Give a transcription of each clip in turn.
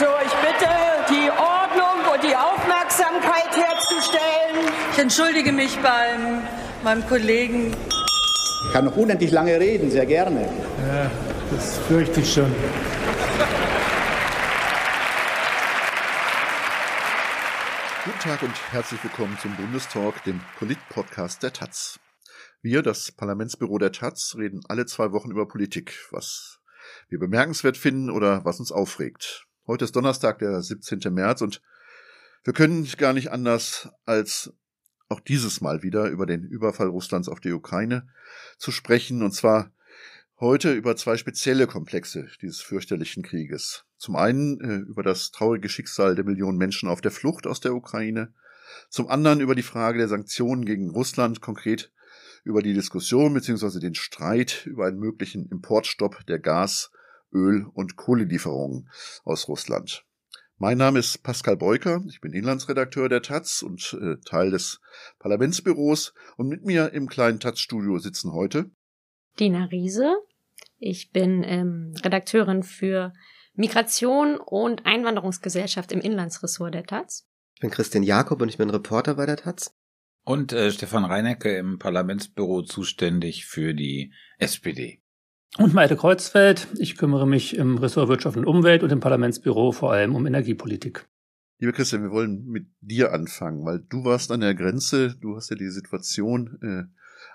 So, ich bitte, die Ordnung und die Aufmerksamkeit herzustellen. Ich entschuldige mich beim meinem Kollegen. Ich kann noch unendlich lange reden, sehr gerne. Ja, das fürchte ich schon. Guten Tag und herzlich willkommen zum Bundestalk, dem Polit-Podcast der Taz. Wir, das Parlamentsbüro der Taz, reden alle zwei Wochen über Politik, was wir bemerkenswert finden oder was uns aufregt. Heute ist Donnerstag, der 17. März und wir können gar nicht anders als auch dieses Mal wieder über den Überfall Russlands auf die Ukraine zu sprechen, und zwar heute über zwei spezielle Komplexe dieses fürchterlichen Krieges. Zum einen äh, über das traurige Schicksal der Millionen Menschen auf der Flucht aus der Ukraine, zum anderen über die Frage der Sanktionen gegen Russland, konkret über die Diskussion bzw. den Streit über einen möglichen Importstopp der Gas-, Öl- und Kohlelieferungen aus Russland. Mein Name ist Pascal Beuker, ich bin Inlandsredakteur der Taz und äh, Teil des Parlamentsbüros und mit mir im kleinen Taz-Studio sitzen heute Dina Riese. Ich bin ähm, Redakteurin für Migration und Einwanderungsgesellschaft im Inlandsressort der Taz. Ich bin Christian Jakob und ich bin Reporter bei der Taz. Und äh, Stefan Reinecke im Parlamentsbüro zuständig für die SPD. Und Malte Kreuzfeld. Ich kümmere mich im Ressort Wirtschaft und Umwelt und im Parlamentsbüro vor allem um Energiepolitik. Lieber Christian, wir wollen mit dir anfangen, weil du warst an der Grenze, du hast ja die Situation äh,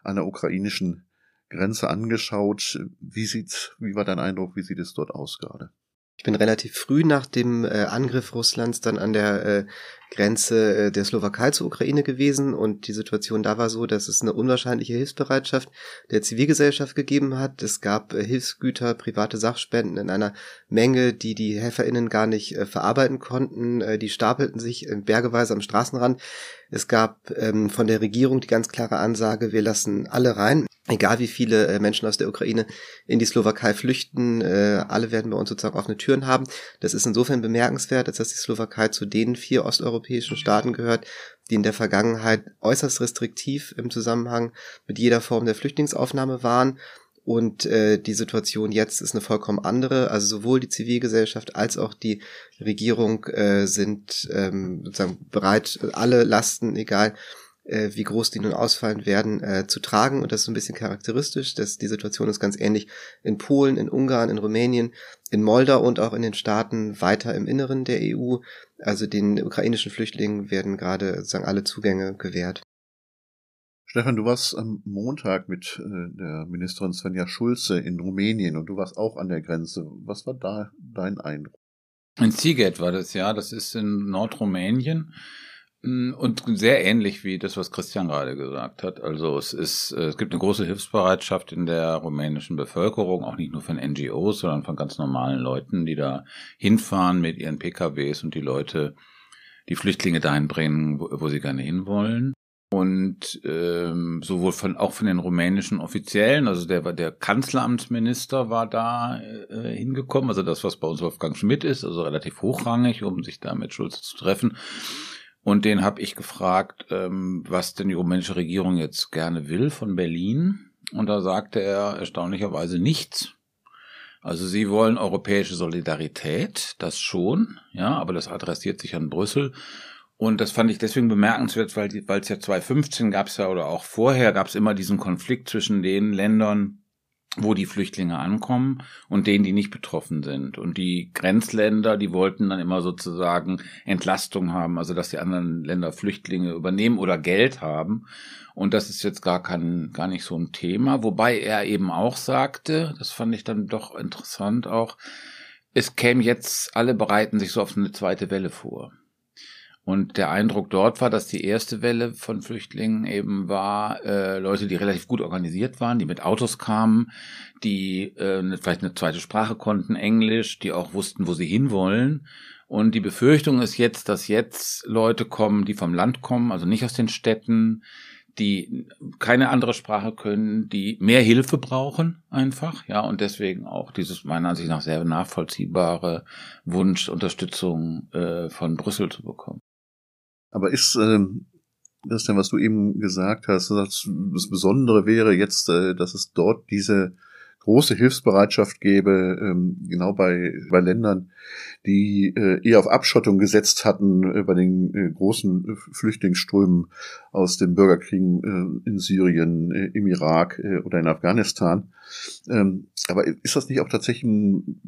an der ukrainischen Grenze angeschaut. Wie sieht's, wie war dein Eindruck, wie sieht es dort aus gerade? Ich bin relativ früh nach dem äh, Angriff Russlands dann an der äh, Grenze äh, der Slowakei zur Ukraine gewesen und die Situation da war so, dass es eine unwahrscheinliche Hilfsbereitschaft der Zivilgesellschaft gegeben hat. Es gab äh, Hilfsgüter, private Sachspenden in einer Menge, die die HelferInnen gar nicht äh, verarbeiten konnten. Äh, die stapelten sich in bergeweise am Straßenrand. Es gab ähm, von der Regierung die ganz klare Ansage, wir lassen alle rein egal wie viele äh, Menschen aus der Ukraine in die Slowakei flüchten, äh, alle werden bei uns sozusagen offene Türen haben. Das ist insofern bemerkenswert, als dass die Slowakei zu den vier osteuropäischen Staaten gehört, die in der Vergangenheit äußerst restriktiv im Zusammenhang mit jeder Form der Flüchtlingsaufnahme waren. Und äh, die Situation jetzt ist eine vollkommen andere. Also sowohl die Zivilgesellschaft als auch die Regierung äh, sind ähm, sozusagen bereit, alle Lasten, egal äh, wie groß die nun ausfallen werden, äh, zu tragen. Und das ist so ein bisschen charakteristisch, dass die Situation ist ganz ähnlich in Polen, in Ungarn, in Rumänien, in Moldau und auch in den Staaten weiter im Inneren der EU. Also den ukrainischen Flüchtlingen werden gerade sozusagen alle Zugänge gewährt. Stefan, du warst am Montag mit äh, der Ministerin Svenja Schulze in Rumänien und du warst auch an der Grenze. Was war da dein Eindruck? In Ziget war das ja, das ist in Nordrumänien. Mm, und sehr ähnlich wie das, was Christian gerade gesagt hat. Also es ist, äh, es gibt eine große Hilfsbereitschaft in der rumänischen Bevölkerung, auch nicht nur von NGOs, sondern von ganz normalen Leuten, die da hinfahren mit ihren PKWs und die Leute, die Flüchtlinge dahin bringen, wo, wo sie gerne hinwollen. Und ähm, sowohl von auch von den rumänischen Offiziellen, also der der Kanzleramtsminister war da äh, hingekommen, also das, was bei uns Wolfgang Schmidt ist, also relativ hochrangig, um sich da mit Schulze zu treffen. Und den habe ich gefragt, ähm, was denn die rumänische Regierung jetzt gerne will von Berlin. Und da sagte er erstaunlicherweise nichts. Also sie wollen europäische Solidarität, das schon, ja, aber das adressiert sich an Brüssel. Und das fand ich deswegen bemerkenswert, weil es ja 2015 gab es ja oder auch vorher gab es immer diesen Konflikt zwischen den Ländern, wo die Flüchtlinge ankommen und denen, die nicht betroffen sind. Und die Grenzländer, die wollten dann immer sozusagen Entlastung haben, also dass die anderen Länder Flüchtlinge übernehmen oder Geld haben. Und das ist jetzt gar kein, gar nicht so ein Thema. Wobei er eben auch sagte, das fand ich dann doch interessant auch, es käme jetzt, alle bereiten sich so auf eine zweite Welle vor. Und der Eindruck dort war, dass die erste Welle von Flüchtlingen eben war, äh, Leute, die relativ gut organisiert waren, die mit Autos kamen, die äh, vielleicht eine zweite Sprache konnten, Englisch, die auch wussten, wo sie hinwollen. Und die Befürchtung ist jetzt, dass jetzt Leute kommen, die vom Land kommen, also nicht aus den Städten, die keine andere Sprache können, die mehr Hilfe brauchen einfach, ja, und deswegen auch dieses meiner Ansicht nach sehr nachvollziehbare Wunsch, Unterstützung äh, von Brüssel zu bekommen. Aber ist ähm, das denn, was du eben gesagt hast, das, Besondere wäre jetzt, äh, dass es dort diese große Hilfsbereitschaft gäbe, ähm, genau bei, bei Ländern, die äh, eher auf Abschottung gesetzt hatten äh, bei den äh, großen äh, Flüchtlingsströmen aus den Bürgerkriegen äh, in Syrien, äh, im Irak oder in Afghanistan. Ähm, aber ist das nicht auch tatsächlich ein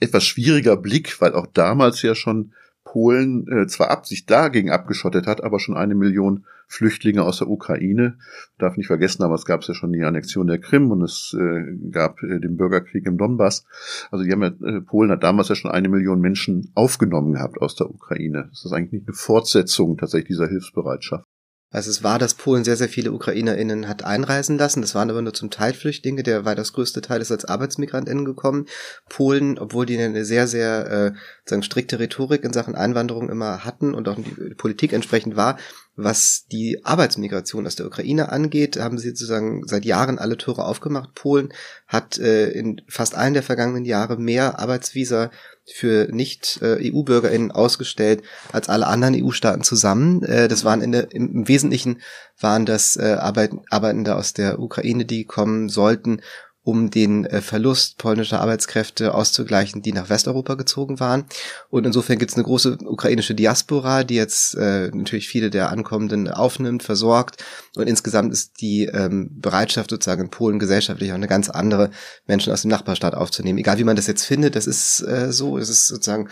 etwas schwieriger Blick, weil auch damals ja schon Polen äh, zwar Absicht dagegen abgeschottet hat, aber schon eine Million Flüchtlinge aus der Ukraine. Darf nicht vergessen, aber es gab ja schon die Annexion der Krim und es äh, gab äh, den Bürgerkrieg im Donbass. Also die haben ja, äh, Polen hat damals ja schon eine Million Menschen aufgenommen gehabt aus der Ukraine. Das ist eigentlich nicht eine Fortsetzung tatsächlich dieser Hilfsbereitschaft. Also es war, dass Polen sehr, sehr viele UkrainerInnen hat einreisen lassen. Das waren aber nur zum Teil Flüchtlinge. Der weitaus größte Teil ist als ArbeitsmigrantInnen gekommen. Polen, obwohl die eine sehr, sehr äh, sagen, strikte Rhetorik in Sachen Einwanderung immer hatten und auch die Politik entsprechend war, was die Arbeitsmigration aus der Ukraine angeht, haben sie sozusagen seit Jahren alle Tore aufgemacht. Polen hat äh, in fast allen der vergangenen Jahre mehr Arbeitsvisa für Nicht-EU-BürgerInnen ausgestellt als alle anderen EU-Staaten zusammen. Äh, das waren in der, im Wesentlichen waren das äh, Arbeitende aus der Ukraine, die kommen sollten, um den äh, Verlust polnischer Arbeitskräfte auszugleichen, die nach Westeuropa gezogen waren. Und insofern gibt es eine große ukrainische Diaspora, die jetzt äh, natürlich viele der Ankommenden aufnimmt, versorgt. Und insgesamt ist die ähm, Bereitschaft sozusagen in Polen gesellschaftlich auch eine ganz andere, Menschen aus dem Nachbarstaat aufzunehmen. Egal wie man das jetzt findet, das ist äh, so, es ist sozusagen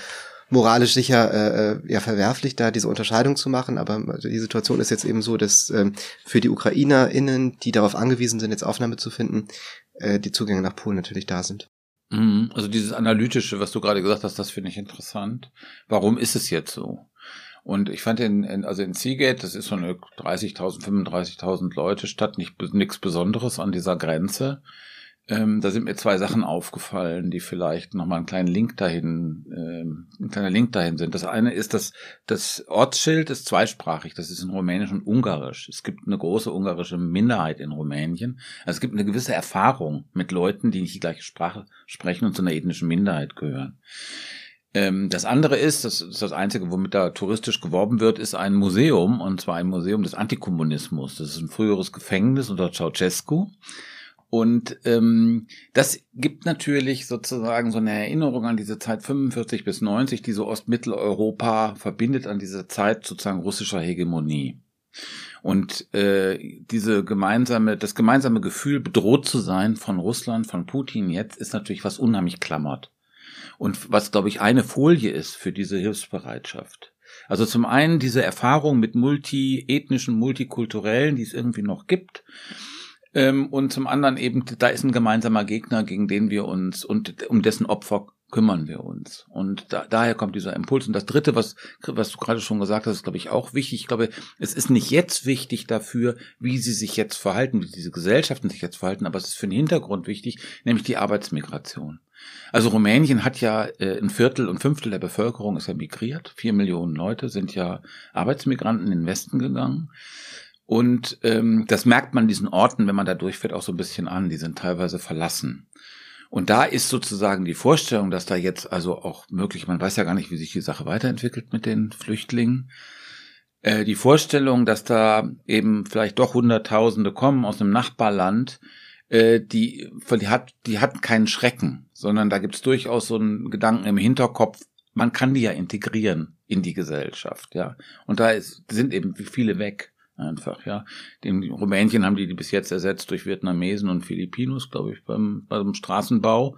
moralisch sicher äh, ja verwerflich, da diese Unterscheidung zu machen, aber die Situation ist jetzt eben so, dass ähm, für die UkrainerInnen, die darauf angewiesen sind, jetzt Aufnahme zu finden, äh, die Zugänge nach Polen natürlich da sind. Mhm. Also dieses Analytische, was du gerade gesagt hast, das finde ich interessant. Warum ist es jetzt so? Und ich fand in, in also in Seagate, das ist so eine 30.000, 35.000 Leute Stadt, nicht nichts Besonderes an dieser Grenze. Ähm, da sind mir zwei Sachen aufgefallen, die vielleicht nochmal einen kleinen Link dahin, ähm, ein kleiner Link dahin sind. Das eine ist, dass das Ortsschild ist zweisprachig, das ist in Rumänisch und Ungarisch. Es gibt eine große ungarische Minderheit in Rumänien. Also es gibt eine gewisse Erfahrung mit Leuten, die nicht die gleiche Sprache sprechen und zu einer ethnischen Minderheit gehören. Ähm, das andere ist, das ist das Einzige, womit da touristisch geworben wird, ist ein Museum, und zwar ein Museum des Antikommunismus. Das ist ein früheres Gefängnis unter Ceausescu. Und ähm, das gibt natürlich sozusagen so eine Erinnerung an diese Zeit 45 bis 90, die so Ostmitteleuropa verbindet an diese Zeit sozusagen russischer Hegemonie. Und äh, diese gemeinsame, das gemeinsame Gefühl, bedroht zu sein von Russland, von Putin jetzt, ist natürlich was unheimlich klammert. Und was, glaube ich, eine Folie ist für diese Hilfsbereitschaft. Also zum einen diese Erfahrung mit multiethnischen, multikulturellen, die es irgendwie noch gibt. Ähm, und zum anderen eben, da ist ein gemeinsamer Gegner, gegen den wir uns und um dessen Opfer kümmern wir uns. Und da, daher kommt dieser Impuls. Und das Dritte, was, was du gerade schon gesagt hast, ist, glaube ich, auch wichtig. Ich glaube, es ist nicht jetzt wichtig dafür, wie sie sich jetzt verhalten, wie diese Gesellschaften sich jetzt verhalten, aber es ist für den Hintergrund wichtig, nämlich die Arbeitsmigration. Also Rumänien hat ja äh, ein Viertel und Fünftel der Bevölkerung ist ja migriert. Vier Millionen Leute sind ja Arbeitsmigranten in den Westen gegangen. Und ähm, das merkt man diesen Orten, wenn man da durchfährt, auch so ein bisschen an. Die sind teilweise verlassen. Und da ist sozusagen die Vorstellung, dass da jetzt also auch möglich, man weiß ja gar nicht, wie sich die Sache weiterentwickelt mit den Flüchtlingen. Äh, die Vorstellung, dass da eben vielleicht doch Hunderttausende kommen aus einem Nachbarland, äh, die, die hat, die hat keinen Schrecken, sondern da gibt es durchaus so einen Gedanken im Hinterkopf, man kann die ja integrieren in die Gesellschaft, ja. Und da ist, sind eben viele weg einfach, ja. In Rumänien haben die die bis jetzt ersetzt durch Vietnamesen und Filipinos, glaube ich, beim, beim Straßenbau.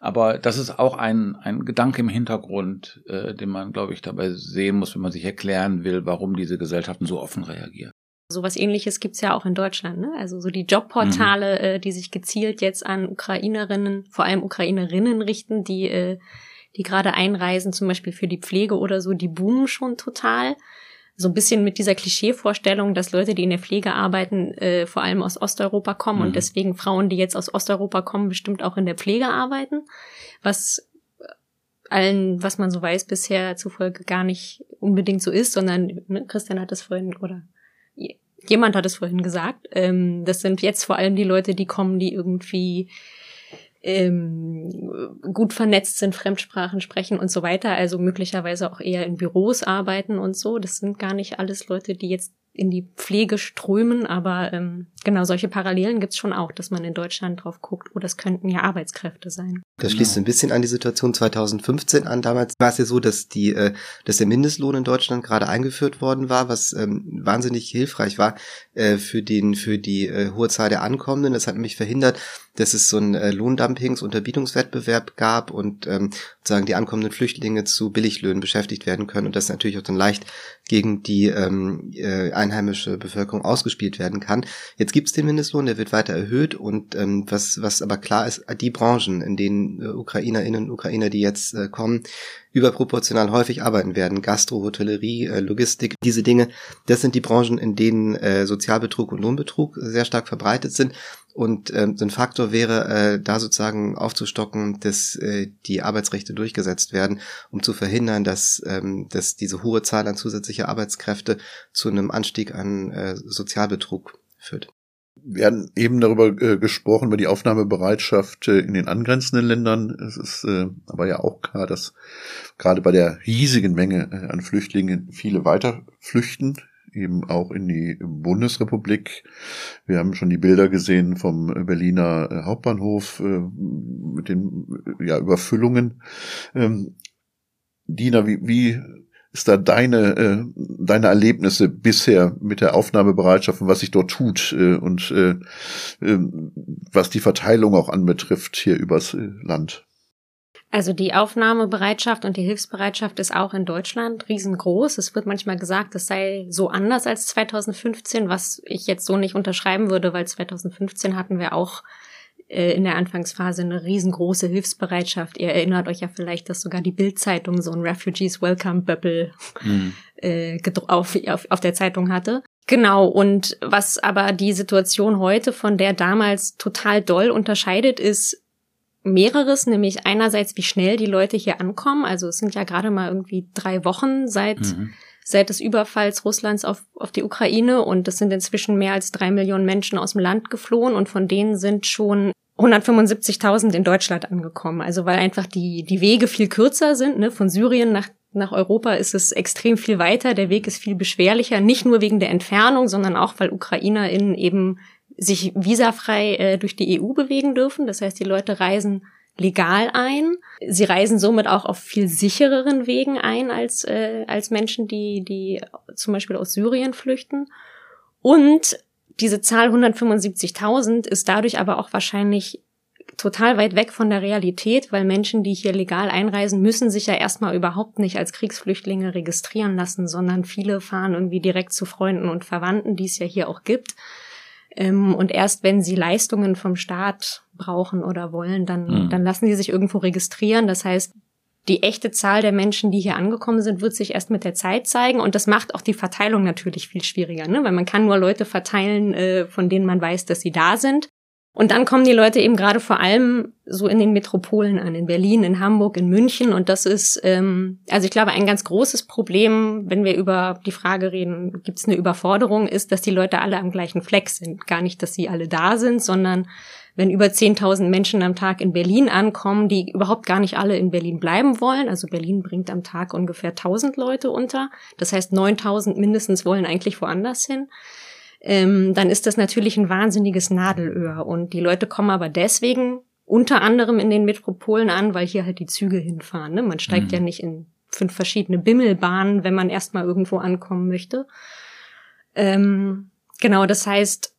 Aber das ist auch ein, ein Gedanke im Hintergrund, äh, den man, glaube ich, dabei sehen muss, wenn man sich erklären will, warum diese Gesellschaften so offen reagieren. So was ähnliches gibt's ja auch in Deutschland, ne? Also so die Jobportale, mhm. äh, die sich gezielt jetzt an Ukrainerinnen, vor allem Ukrainerinnen richten, die, äh, die gerade einreisen, zum Beispiel für die Pflege oder so, die boomen schon total so ein bisschen mit dieser Klischeevorstellung, dass Leute, die in der Pflege arbeiten, äh, vor allem aus Osteuropa kommen mhm. und deswegen Frauen, die jetzt aus Osteuropa kommen, bestimmt auch in der Pflege arbeiten, was allen, was man so weiß, bisher zufolge gar nicht unbedingt so ist, sondern ne, Christian hat es vorhin oder jemand hat es vorhin gesagt. Ähm, das sind jetzt vor allem die Leute, die kommen, die irgendwie ähm, gut vernetzt sind, Fremdsprachen sprechen und so weiter, also möglicherweise auch eher in Büros arbeiten und so. Das sind gar nicht alles Leute, die jetzt in die Pflege strömen, aber ähm, genau solche Parallelen gibt's schon auch, dass man in Deutschland drauf guckt, oh, das könnten ja Arbeitskräfte sein. Das schließt genau. ein bisschen an die Situation 2015 an. Damals war es ja so, dass die, äh, dass der Mindestlohn in Deutschland gerade eingeführt worden war, was ähm, wahnsinnig hilfreich war äh, für den, für die äh, hohe Zahl der Ankommenden. Das hat nämlich verhindert, dass es so einen äh, Lohndumpings- Unterbietungswettbewerb gab und ähm, sozusagen die ankommenden Flüchtlinge zu Billiglöhnen beschäftigt werden können und das natürlich auch dann leicht gegen die ähm, äh, einheimische Bevölkerung ausgespielt werden kann. Jetzt gibt es den Mindestlohn, der wird weiter erhöht und ähm, was, was aber klar ist, die Branchen, in denen äh, Ukrainerinnen und Ukrainer, die jetzt äh, kommen, überproportional häufig arbeiten werden. Gastro, Hotellerie, äh, Logistik, diese Dinge, das sind die Branchen, in denen äh, Sozialbetrug und Lohnbetrug sehr stark verbreitet sind. Und ähm, so ein Faktor wäre, äh, da sozusagen aufzustocken, dass äh, die Arbeitsrechte durchgesetzt werden, um zu verhindern, dass, ähm, dass diese hohe Zahl an zusätzlicher Arbeitskräfte zu einem Anstieg an äh, Sozialbetrug führt. Wir hatten eben darüber äh, gesprochen, über die Aufnahmebereitschaft äh, in den angrenzenden Ländern. Es ist äh, aber ja auch klar, dass gerade bei der riesigen Menge äh, an Flüchtlingen viele weiter flüchten, eben auch in die Bundesrepublik. Wir haben schon die Bilder gesehen vom Berliner äh, Hauptbahnhof äh, mit den ja, Überfüllungen. Ähm, Dina, wie, wie ist da deine, äh, deine Erlebnisse bisher mit der Aufnahmebereitschaft und was sich dort tut äh, und äh, äh, was die Verteilung auch anbetrifft hier übers äh, Land? Also die Aufnahmebereitschaft und die Hilfsbereitschaft ist auch in Deutschland riesengroß. Es wird manchmal gesagt, es sei so anders als 2015, was ich jetzt so nicht unterschreiben würde, weil 2015 hatten wir auch äh, in der Anfangsphase eine riesengroße Hilfsbereitschaft. Ihr erinnert euch ja vielleicht, dass sogar die Bildzeitung so ein Refugees Welcome Bubble mhm. äh, auf, auf, auf der Zeitung hatte. Genau, und was aber die Situation heute von der damals total doll unterscheidet, ist mehreres, nämlich einerseits, wie schnell die Leute hier ankommen. Also es sind ja gerade mal irgendwie drei Wochen seit, mhm. seit des Überfalls Russlands auf, auf die Ukraine und es sind inzwischen mehr als drei Millionen Menschen aus dem Land geflohen und von denen sind schon 175.000 in Deutschland angekommen. Also weil einfach die, die Wege viel kürzer sind. Ne? Von Syrien nach, nach Europa ist es extrem viel weiter. Der Weg ist viel beschwerlicher. Nicht nur wegen der Entfernung, sondern auch, weil UkrainerInnen eben sich visafrei äh, durch die EU bewegen dürfen. Das heißt, die Leute reisen legal ein. Sie reisen somit auch auf viel sichereren Wegen ein als, äh, als Menschen, die, die zum Beispiel aus Syrien flüchten. Und diese Zahl 175.000 ist dadurch aber auch wahrscheinlich total weit weg von der Realität, weil Menschen, die hier legal einreisen, müssen sich ja erstmal überhaupt nicht als Kriegsflüchtlinge registrieren lassen, sondern viele fahren irgendwie direkt zu Freunden und Verwandten, die es ja hier auch gibt. Ähm, und erst wenn sie Leistungen vom Staat brauchen oder wollen, dann, mhm. dann lassen sie sich irgendwo registrieren. Das heißt, die echte Zahl der Menschen, die hier angekommen sind, wird sich erst mit der Zeit zeigen. Und das macht auch die Verteilung natürlich viel schwieriger, ne? weil man kann nur Leute verteilen, äh, von denen man weiß, dass sie da sind. Und dann kommen die Leute eben gerade vor allem so in den Metropolen an, in Berlin, in Hamburg, in München. Und das ist, ähm, also ich glaube, ein ganz großes Problem, wenn wir über die Frage reden, gibt es eine Überforderung, ist, dass die Leute alle am gleichen Fleck sind. Gar nicht, dass sie alle da sind, sondern wenn über 10.000 Menschen am Tag in Berlin ankommen, die überhaupt gar nicht alle in Berlin bleiben wollen. Also Berlin bringt am Tag ungefähr 1.000 Leute unter. Das heißt, 9.000 mindestens wollen eigentlich woanders hin ähm, dann ist das natürlich ein wahnsinniges Nadelöhr. Und die Leute kommen aber deswegen unter anderem in den Metropolen an, weil hier halt die Züge hinfahren. Ne? Man steigt mhm. ja nicht in fünf verschiedene Bimmelbahnen, wenn man erstmal irgendwo ankommen möchte. Ähm, genau, das heißt,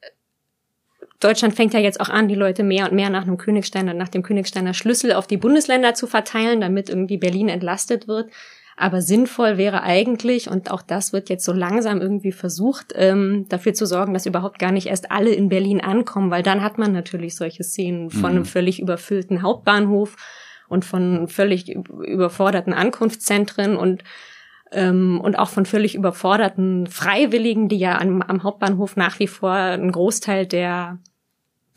Deutschland fängt ja jetzt auch an, die Leute mehr und mehr nach einem Königsteiner, nach dem Königsteiner Schlüssel auf die Bundesländer zu verteilen, damit irgendwie Berlin entlastet wird. Aber sinnvoll wäre eigentlich, und auch das wird jetzt so langsam irgendwie versucht, ähm, dafür zu sorgen, dass überhaupt gar nicht erst alle in Berlin ankommen, weil dann hat man natürlich solche Szenen von mhm. einem völlig überfüllten Hauptbahnhof und von völlig überforderten Ankunftszentren und ähm, und auch von völlig überforderten Freiwilligen, die ja am, am Hauptbahnhof nach wie vor einen Großteil der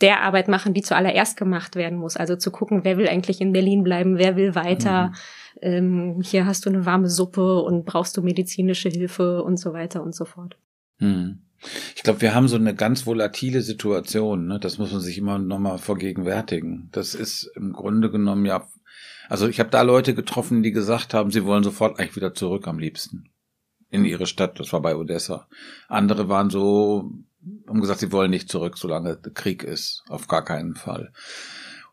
der Arbeit machen, die zuallererst gemacht werden muss. Also zu gucken, wer will eigentlich in Berlin bleiben, wer will weiter. Mhm. Ähm, hier hast du eine warme Suppe und brauchst du medizinische Hilfe und so weiter und so fort. Mhm. Ich glaube, wir haben so eine ganz volatile Situation. Ne? Das muss man sich immer nochmal vergegenwärtigen. Das ist im Grunde genommen ja. Also ich habe da Leute getroffen, die gesagt haben, sie wollen sofort eigentlich wieder zurück am liebsten. in ihre Stadt. Das war bei Odessa. Andere waren so, haben gesagt, sie wollen nicht zurück, solange Krieg ist. Auf gar keinen Fall.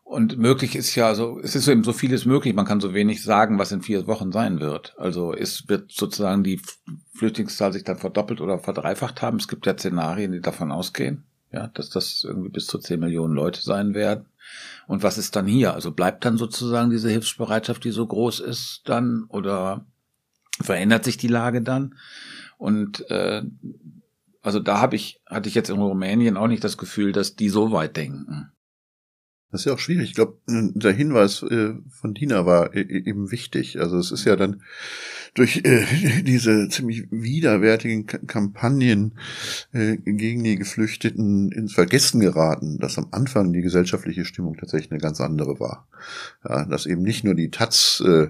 Und möglich ist ja so, es ist eben so vieles möglich. Man kann so wenig sagen, was in vier Wochen sein wird. Also es wird sozusagen die Flüchtlingszahl sich dann verdoppelt oder verdreifacht haben. Es gibt ja Szenarien, die davon ausgehen, ja, dass das irgendwie bis zu zehn Millionen Leute sein werden. Und was ist dann hier? Also bleibt dann sozusagen diese Hilfsbereitschaft, die so groß ist, dann oder verändert sich die Lage dann? Und äh, also da habe ich hatte ich jetzt in Rumänien auch nicht das Gefühl, dass die so weit denken. Das ist ja auch schwierig. Ich glaube, der Hinweis äh, von Dina war äh, eben wichtig. Also es ist ja dann durch äh, diese ziemlich widerwärtigen Kampagnen gegen die Geflüchteten ins Vergessen geraten, dass am Anfang die gesellschaftliche Stimmung tatsächlich eine ganz andere war. Ja, dass eben nicht nur die Taz äh,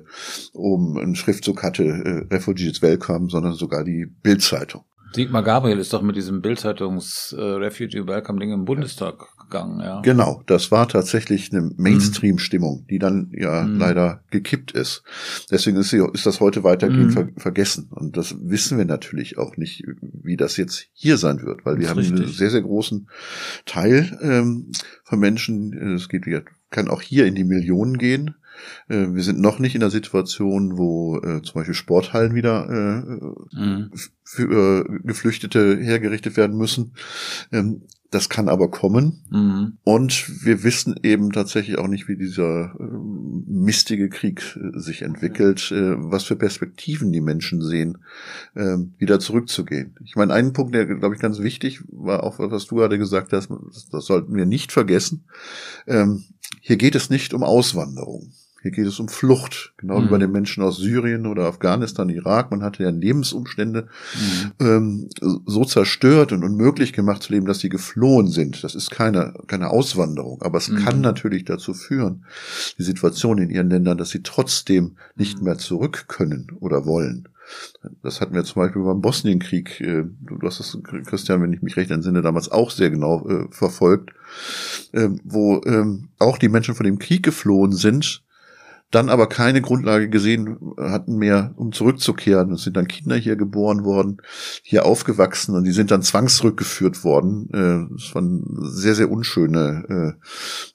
oben einen Schriftzug hatte, äh, Refugees Welcome, sondern sogar die Bildzeitung. Sigmar Gabriel ist doch mit diesem Bildzeitungs äh, Refugee Welcome Ding im Bundestag gegangen, ja. Genau, das war tatsächlich eine Mainstream-Stimmung, die dann ja mhm. leider gekippt ist. Deswegen ist, sie, ist das heute weitergehend mhm. ver vergessen. Und das wissen wir natürlich auch nicht, wie das jetzt hier sein wird, weil wir haben richtig. einen sehr, sehr großen Teil ähm, von Menschen, es geht ja, kann auch hier in die Millionen gehen, äh, wir sind noch nicht in der Situation, wo äh, zum Beispiel Sporthallen wieder äh, mhm. für äh, Geflüchtete hergerichtet werden müssen. Ähm, das kann aber kommen. Mhm. Und wir wissen eben tatsächlich auch nicht, wie dieser äh, mistige Krieg äh, sich entwickelt, äh, was für Perspektiven die Menschen sehen, äh, wieder zurückzugehen. Ich meine, einen Punkt, der, glaube ich, ganz wichtig war, auch was du gerade gesagt hast, das, das sollten wir nicht vergessen. Ähm, hier geht es nicht um Auswanderung. Hier geht es um Flucht, genau mhm. wie bei den Menschen aus Syrien oder Afghanistan, Irak. Man hatte ja Lebensumstände mhm. ähm, so zerstört und unmöglich gemacht zu leben, dass sie geflohen sind. Das ist keine, keine Auswanderung, aber es mhm. kann natürlich dazu führen, die Situation in ihren Ländern, dass sie trotzdem nicht mhm. mehr zurück können oder wollen. Das hatten wir zum Beispiel beim Bosnienkrieg. Äh, du hast das, Christian, wenn ich mich recht entsinne, damals auch sehr genau äh, verfolgt, äh, wo ähm, auch die Menschen von dem Krieg geflohen sind dann aber keine Grundlage gesehen hatten mehr, um zurückzukehren. Es sind dann Kinder hier geboren worden, hier aufgewachsen und die sind dann zwangsrückgeführt worden. Äh, das waren sehr, sehr unschöne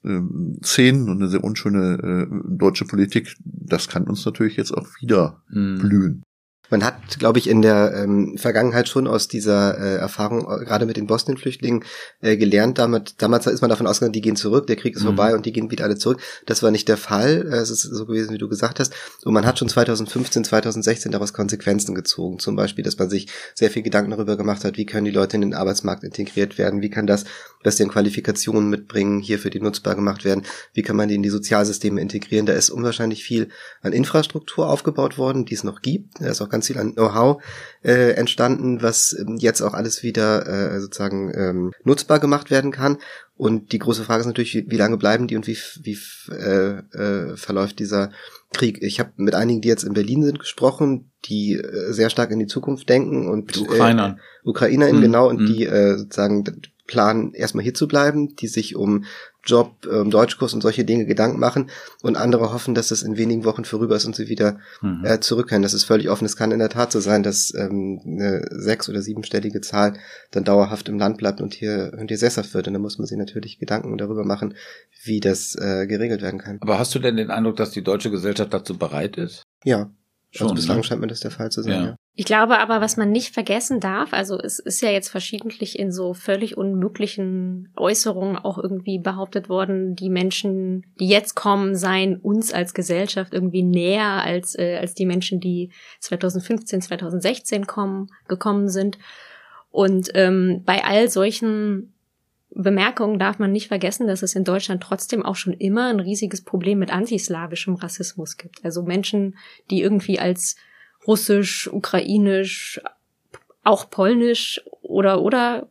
äh, ähm, Szenen und eine sehr unschöne äh, deutsche Politik. Das kann uns natürlich jetzt auch wieder mhm. blühen. Man hat, glaube ich, in der ähm, Vergangenheit schon aus dieser äh, Erfahrung, äh, gerade mit den Bosnien-Flüchtlingen, äh, gelernt. Damit, damals ist man davon ausgegangen, die gehen zurück, der Krieg ist mhm. vorbei und die gehen wieder alle zurück. Das war nicht der Fall. Äh, es ist so gewesen, wie du gesagt hast. Und man hat schon 2015, 2016 daraus Konsequenzen gezogen. Zum Beispiel, dass man sich sehr viel Gedanken darüber gemacht hat, wie können die Leute in den Arbeitsmarkt integriert werden, wie kann das, was die an Qualifikationen mitbringen, hier für die nutzbar gemacht werden, wie kann man die in die Sozialsysteme integrieren. Da ist unwahrscheinlich viel an Infrastruktur aufgebaut worden, die es noch gibt. Da ist auch ganz viel an Know-how äh, entstanden, was ähm, jetzt auch alles wieder äh, sozusagen ähm, nutzbar gemacht werden kann. Und die große Frage ist natürlich, wie, wie lange bleiben die und wie, wie äh, äh, verläuft dieser Krieg? Ich habe mit einigen, die jetzt in Berlin sind, gesprochen, die äh, sehr stark in die Zukunft denken und Ukrainer. Äh, UkrainerInnen, mhm. genau, und mhm. die äh, sozusagen planen, erstmal hier zu bleiben, die sich um Job, ähm, Deutschkurs und solche Dinge Gedanken machen und andere hoffen, dass es in wenigen Wochen vorüber ist und sie wieder mhm. äh, zurückkehren. Das ist völlig offen. Es kann in der Tat so sein, dass ähm, eine sechs- oder siebenstellige Zahl dann dauerhaft im Land bleibt und hier, und hier sesshaft wird. Und da muss man sich natürlich Gedanken darüber machen, wie das äh, geregelt werden kann. Aber hast du denn den Eindruck, dass die deutsche Gesellschaft dazu bereit ist? Ja, Schon, also bislang ne? scheint mir das der Fall zu sein, ja. ja. Ich glaube aber, was man nicht vergessen darf, also es ist ja jetzt verschiedentlich in so völlig unmöglichen Äußerungen auch irgendwie behauptet worden, die Menschen, die jetzt kommen, seien uns als Gesellschaft irgendwie näher als, äh, als die Menschen, die 2015, 2016 kommen, gekommen sind. Und ähm, bei all solchen Bemerkung darf man nicht vergessen, dass es in Deutschland trotzdem auch schon immer ein riesiges Problem mit antislawischem Rassismus gibt. Also Menschen, die irgendwie als russisch, ukrainisch, auch polnisch oder oder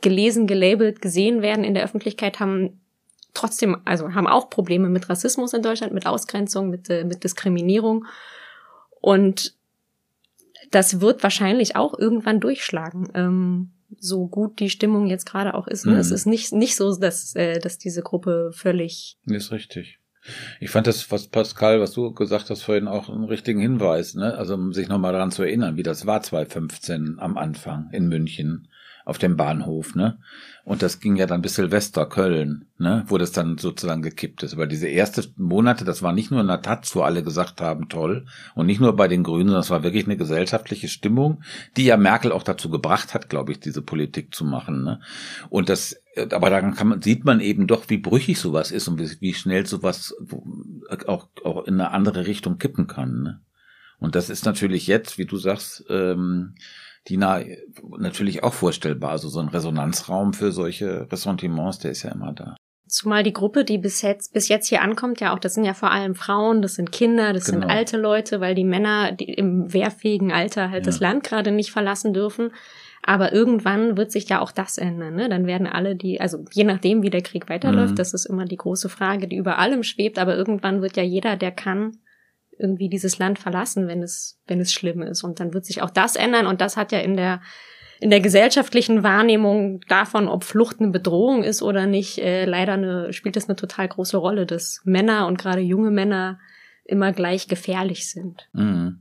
gelesen, gelabelt, gesehen werden in der Öffentlichkeit, haben trotzdem, also haben auch Probleme mit Rassismus in Deutschland, mit Ausgrenzung, mit, äh, mit Diskriminierung. Und das wird wahrscheinlich auch irgendwann durchschlagen. Ähm, so gut die Stimmung jetzt gerade auch ist. Ne? Mhm. Es ist nicht, nicht so, dass, äh, dass diese Gruppe völlig ist richtig. Ich fand das, was Pascal, was du gesagt hast vorhin, auch einen richtigen Hinweis, ne? Also um sich nochmal daran zu erinnern, wie das war 2015 am Anfang in München auf dem Bahnhof, ne? Und das ging ja dann bis Silvester Köln, ne? Wo das dann sozusagen gekippt ist. Aber diese erste Monate, das war nicht nur in der Taz, wo alle gesagt haben, toll. Und nicht nur bei den Grünen, sondern es war wirklich eine gesellschaftliche Stimmung, die ja Merkel auch dazu gebracht hat, glaube ich, diese Politik zu machen, ne? Und das, aber daran kann man, sieht man eben doch, wie brüchig sowas ist und wie, wie schnell sowas auch, auch in eine andere Richtung kippen kann, ne? Und das ist natürlich jetzt, wie du sagst, ähm, Dina natürlich auch vorstellbar. Also so ein Resonanzraum für solche Ressentiments, der ist ja immer da. Zumal die Gruppe, die bis jetzt, bis jetzt hier ankommt, ja auch, das sind ja vor allem Frauen, das sind Kinder, das genau. sind alte Leute, weil die Männer die im wehrfähigen Alter halt ja. das Land gerade nicht verlassen dürfen. Aber irgendwann wird sich ja auch das ändern. Ne? Dann werden alle die, also je nachdem, wie der Krieg weiterläuft, mhm. das ist immer die große Frage, die über allem schwebt, aber irgendwann wird ja jeder, der kann, irgendwie dieses Land verlassen, wenn es, wenn es schlimm ist. Und dann wird sich auch das ändern. Und das hat ja in der, in der gesellschaftlichen Wahrnehmung davon, ob Flucht eine Bedrohung ist oder nicht, äh, leider eine, spielt das eine total große Rolle, dass Männer und gerade junge Männer immer gleich gefährlich sind. Mhm.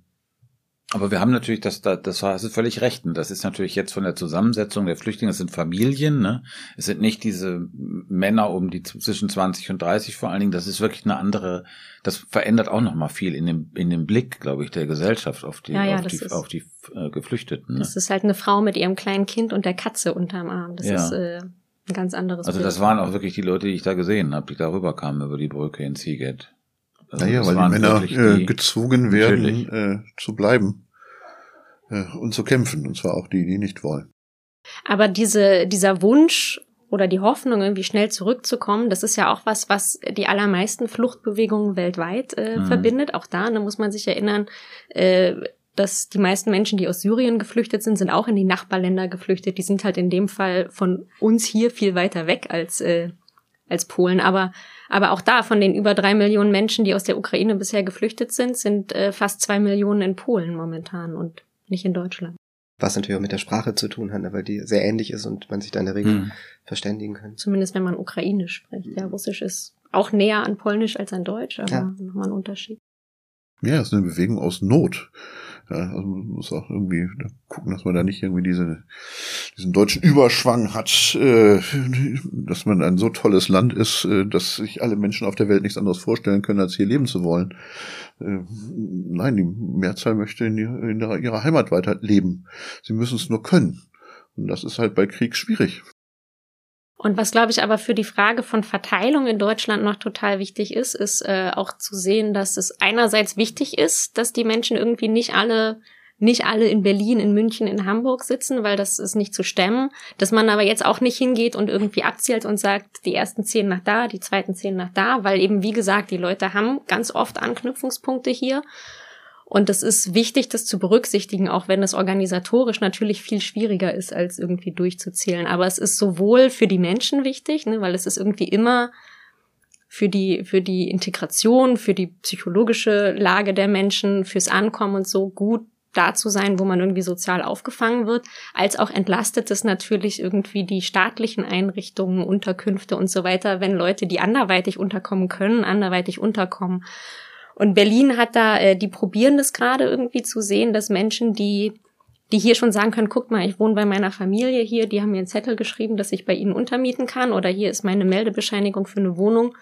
Aber wir haben natürlich, das, das, das hast du völlig recht. Und das ist natürlich jetzt von der Zusammensetzung der Flüchtlinge, es sind Familien, ne? Es sind nicht diese Männer um die zwischen 20 und 30 vor allen Dingen. Das ist wirklich eine andere, das verändert auch nochmal viel in dem, in dem Blick, glaube ich, der Gesellschaft auf die, ja, ja, auf, die ist, auf die äh, Geflüchteten. Ne? Das ist halt eine Frau mit ihrem kleinen Kind und der Katze unterm Arm. Das ja. ist äh, ein ganz anderes Also Bild. das waren auch wirklich die Leute, die ich da gesehen habe, die darüber kamen über die Brücke in Seagate. Also naja, weil die Männer äh, die, gezwungen werden äh, zu bleiben äh, und zu kämpfen, und zwar auch die, die nicht wollen. Aber diese, dieser Wunsch oder die Hoffnung, irgendwie schnell zurückzukommen, das ist ja auch was, was die allermeisten Fluchtbewegungen weltweit äh, mhm. verbindet. Auch da, da muss man sich erinnern, äh, dass die meisten Menschen, die aus Syrien geflüchtet sind, sind auch in die Nachbarländer geflüchtet. Die sind halt in dem Fall von uns hier viel weiter weg als, äh, als Polen. Aber aber auch da, von den über drei Millionen Menschen, die aus der Ukraine bisher geflüchtet sind, sind äh, fast zwei Millionen in Polen momentan und nicht in Deutschland. Was natürlich auch mit der Sprache zu tun hat, ne, weil die sehr ähnlich ist und man sich da in der Regel hm. verständigen kann. Zumindest wenn man Ukrainisch spricht. Ja, Russisch ist auch näher an Polnisch als an Deutsch, aber ja. nochmal ein Unterschied. Ja, es ist eine Bewegung aus Not. Ja, also man muss auch irgendwie gucken, dass man da nicht irgendwie diese, diesen deutschen Überschwang hat, äh, dass man ein so tolles Land ist, äh, dass sich alle Menschen auf der Welt nichts anderes vorstellen können, als hier leben zu wollen. Äh, nein, die Mehrzahl möchte in, in ihrer Heimat weiter leben. Sie müssen es nur können. Und das ist halt bei Krieg schwierig. Und was, glaube ich, aber für die Frage von Verteilung in Deutschland noch total wichtig ist, ist äh, auch zu sehen, dass es einerseits wichtig ist, dass die Menschen irgendwie nicht alle nicht alle in Berlin, in München, in Hamburg sitzen, weil das ist nicht zu stemmen. Dass man aber jetzt auch nicht hingeht und irgendwie abzielt und sagt, die ersten zehn nach da, die zweiten zehn nach da, weil eben, wie gesagt, die Leute haben ganz oft Anknüpfungspunkte hier. Und es ist wichtig, das zu berücksichtigen, auch wenn es organisatorisch natürlich viel schwieriger ist, als irgendwie durchzuzählen. Aber es ist sowohl für die Menschen wichtig, ne, weil es ist irgendwie immer für die, für die Integration, für die psychologische Lage der Menschen, fürs Ankommen und so gut da zu sein, wo man irgendwie sozial aufgefangen wird, als auch entlastet es natürlich irgendwie die staatlichen Einrichtungen, Unterkünfte und so weiter, wenn Leute, die anderweitig unterkommen können, anderweitig unterkommen. Und Berlin hat da, äh, die probieren das gerade irgendwie zu sehen, dass Menschen, die die hier schon sagen können, guckt mal, ich wohne bei meiner Familie hier, die haben mir einen Zettel geschrieben, dass ich bei ihnen untermieten kann oder hier ist meine Meldebescheinigung für eine Wohnung,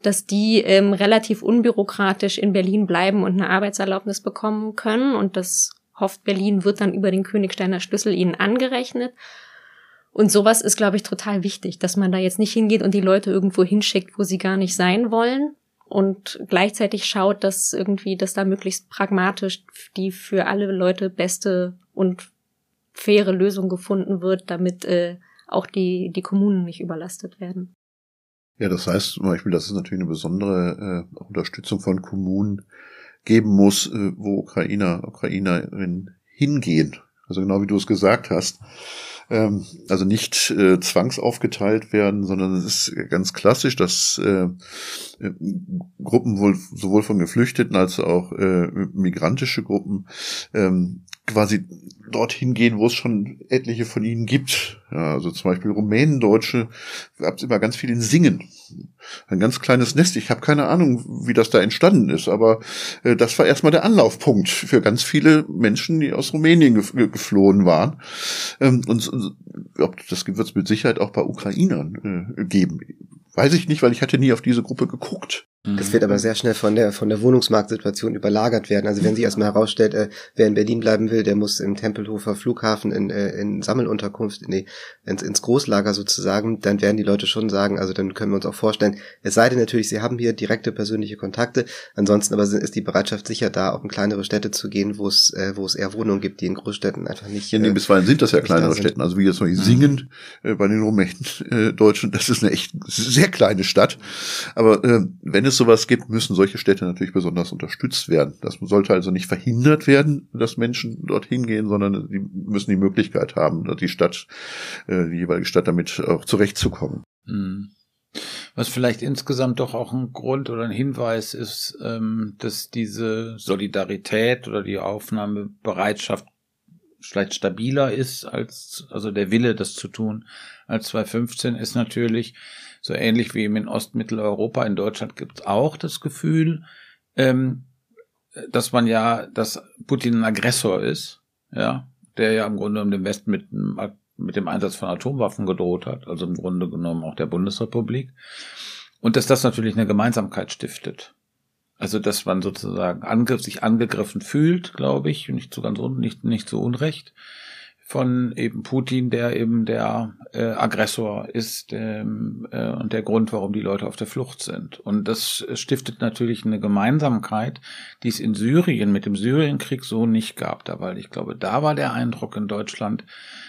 dass die ähm, relativ unbürokratisch in Berlin bleiben und eine Arbeitserlaubnis bekommen können und das hofft Berlin wird dann über den Königsteiner Schlüssel ihnen angerechnet. Und sowas ist, glaube ich, total wichtig, dass man da jetzt nicht hingeht und die Leute irgendwo hinschickt, wo sie gar nicht sein wollen, und gleichzeitig schaut, dass irgendwie, dass da möglichst pragmatisch die für alle Leute beste und faire Lösung gefunden wird, damit äh, auch die, die Kommunen nicht überlastet werden. Ja, das heißt zum Beispiel, dass es natürlich eine besondere äh, Unterstützung von Kommunen geben muss, äh, wo Ukrainer, Ukrainerinnen hingehen. Also genau wie du es gesagt hast ähm, also nicht äh, zwangsaufgeteilt werden, sondern es ist ganz klassisch, dass äh, äh, Gruppen wohl sowohl von Geflüchteten als auch äh, migrantische Gruppen ähm, quasi dorthin gehen, wo es schon etliche von ihnen gibt. Ja, also zum Beispiel Rumänendeutsche gab es immer ganz viel in Singen. Ein ganz kleines Nest. Ich habe keine Ahnung, wie das da entstanden ist, aber äh, das war erstmal der Anlaufpunkt für ganz viele Menschen, die aus Rumänien ge geflohen waren. Ähm, und äh, das wird es mit Sicherheit auch bei Ukrainern äh, geben. Weiß ich nicht, weil ich hatte nie auf diese Gruppe geguckt. Das wird aber sehr schnell von der von der Wohnungsmarktsituation überlagert werden. Also wenn sich erstmal herausstellt, äh, wer in Berlin bleiben will, der muss im Tempelhofer Flughafen in, äh, in Sammelunterkunft, nee, ins, ins Großlager sozusagen, dann werden die Leute schon sagen, also dann können wir uns auch vorstellen, es sei denn natürlich, sie haben hier direkte persönliche Kontakte, ansonsten aber ist die Bereitschaft sicher da, auch in kleinere Städte zu gehen, wo es, äh, wo es eher Wohnungen gibt, die in Großstädten einfach nicht. Ja, nee, äh, bisweilen sind das ja kleinere Städte. Also wie jetzt mal Singen äh, bei den Rumänen äh, Deutschen, das ist eine echt sehr kleine Stadt. Aber äh, wenn es sowas gibt, müssen solche Städte natürlich besonders unterstützt werden. Das sollte also nicht verhindert werden, dass Menschen dorthin gehen, sondern die müssen die Möglichkeit haben, die Stadt, äh, die jeweilige Stadt damit auch zurechtzukommen. Hm. Was vielleicht insgesamt doch auch ein Grund oder ein Hinweis ist, ähm, dass diese Solidarität oder die Aufnahmebereitschaft vielleicht stabiler ist als, also der Wille, das zu tun, als 2015 ist natürlich, so ähnlich wie in Ostmitteleuropa, in Deutschland gibt es auch das Gefühl, ähm, dass man ja, dass Putin ein Aggressor ist, ja, der ja im Grunde um den Westen mit, mit dem Einsatz von Atomwaffen gedroht hat, also im Grunde genommen auch der Bundesrepublik. Und dass das natürlich eine Gemeinsamkeit stiftet. Also, dass man sozusagen Angriff, sich angegriffen fühlt, glaube ich, nicht so ganz un, nicht, nicht so unrecht von eben Putin, der eben der äh, Aggressor ist ähm, äh, und der Grund, warum die Leute auf der Flucht sind. Und das stiftet natürlich eine Gemeinsamkeit, die es in Syrien mit dem Syrienkrieg so nicht gab. Da, weil ich glaube, da war der Eindruck in Deutschland,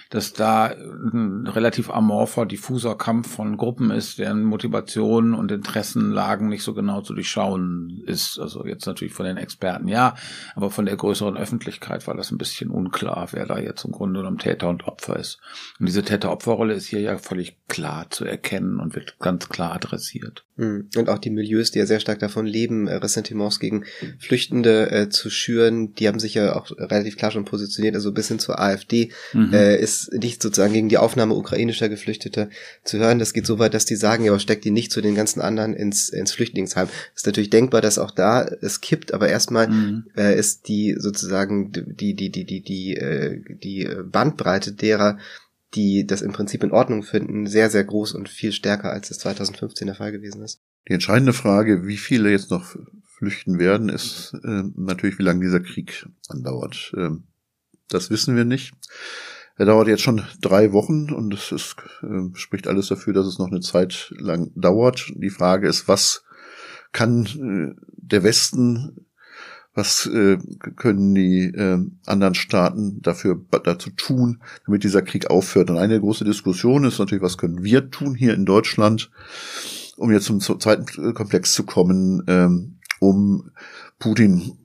dass da ein relativ amorpher, diffuser Kampf von Gruppen ist, deren Motivationen und Interessenlagen nicht so genau zu durchschauen ist. Also jetzt natürlich von den Experten ja, aber von der größeren Öffentlichkeit war das ein bisschen unklar, wer da jetzt im Grunde genommen Täter und Opfer ist. Und diese Täter-Opfer-Rolle ist hier ja völlig klar zu erkennen und wird ganz klar adressiert. Hm. Und auch die Milieus, die ja sehr stark davon leben, äh, Ressentiments gegen Flüchtende äh, zu schüren, die haben sich ja auch relativ klar schon positioniert, also bis hin zur AfD mhm. äh, ist ist nicht sozusagen gegen die Aufnahme ukrainischer Geflüchteter zu hören. Das geht so weit, dass die sagen, ja, aber steckt die nicht zu den ganzen anderen ins, ins Flüchtlingsheim. Ist natürlich denkbar, dass auch da es kippt, aber erstmal mhm. äh, ist die sozusagen die, die, die, die, die, äh, die Bandbreite derer, die das im Prinzip in Ordnung finden, sehr, sehr groß und viel stärker, als es 2015 der Fall gewesen ist. Die entscheidende Frage, wie viele jetzt noch flüchten werden, ist äh, natürlich, wie lange dieser Krieg andauert. Ähm, das wissen wir nicht. Er dauert jetzt schon drei Wochen und es ist, äh, spricht alles dafür, dass es noch eine Zeit lang dauert. Die Frage ist, was kann äh, der Westen, was äh, können die äh, anderen Staaten dafür dazu tun, damit dieser Krieg aufhört? Und eine große Diskussion ist natürlich, was können wir tun hier in Deutschland, um jetzt zum zweiten Komplex zu kommen, ähm, um Putin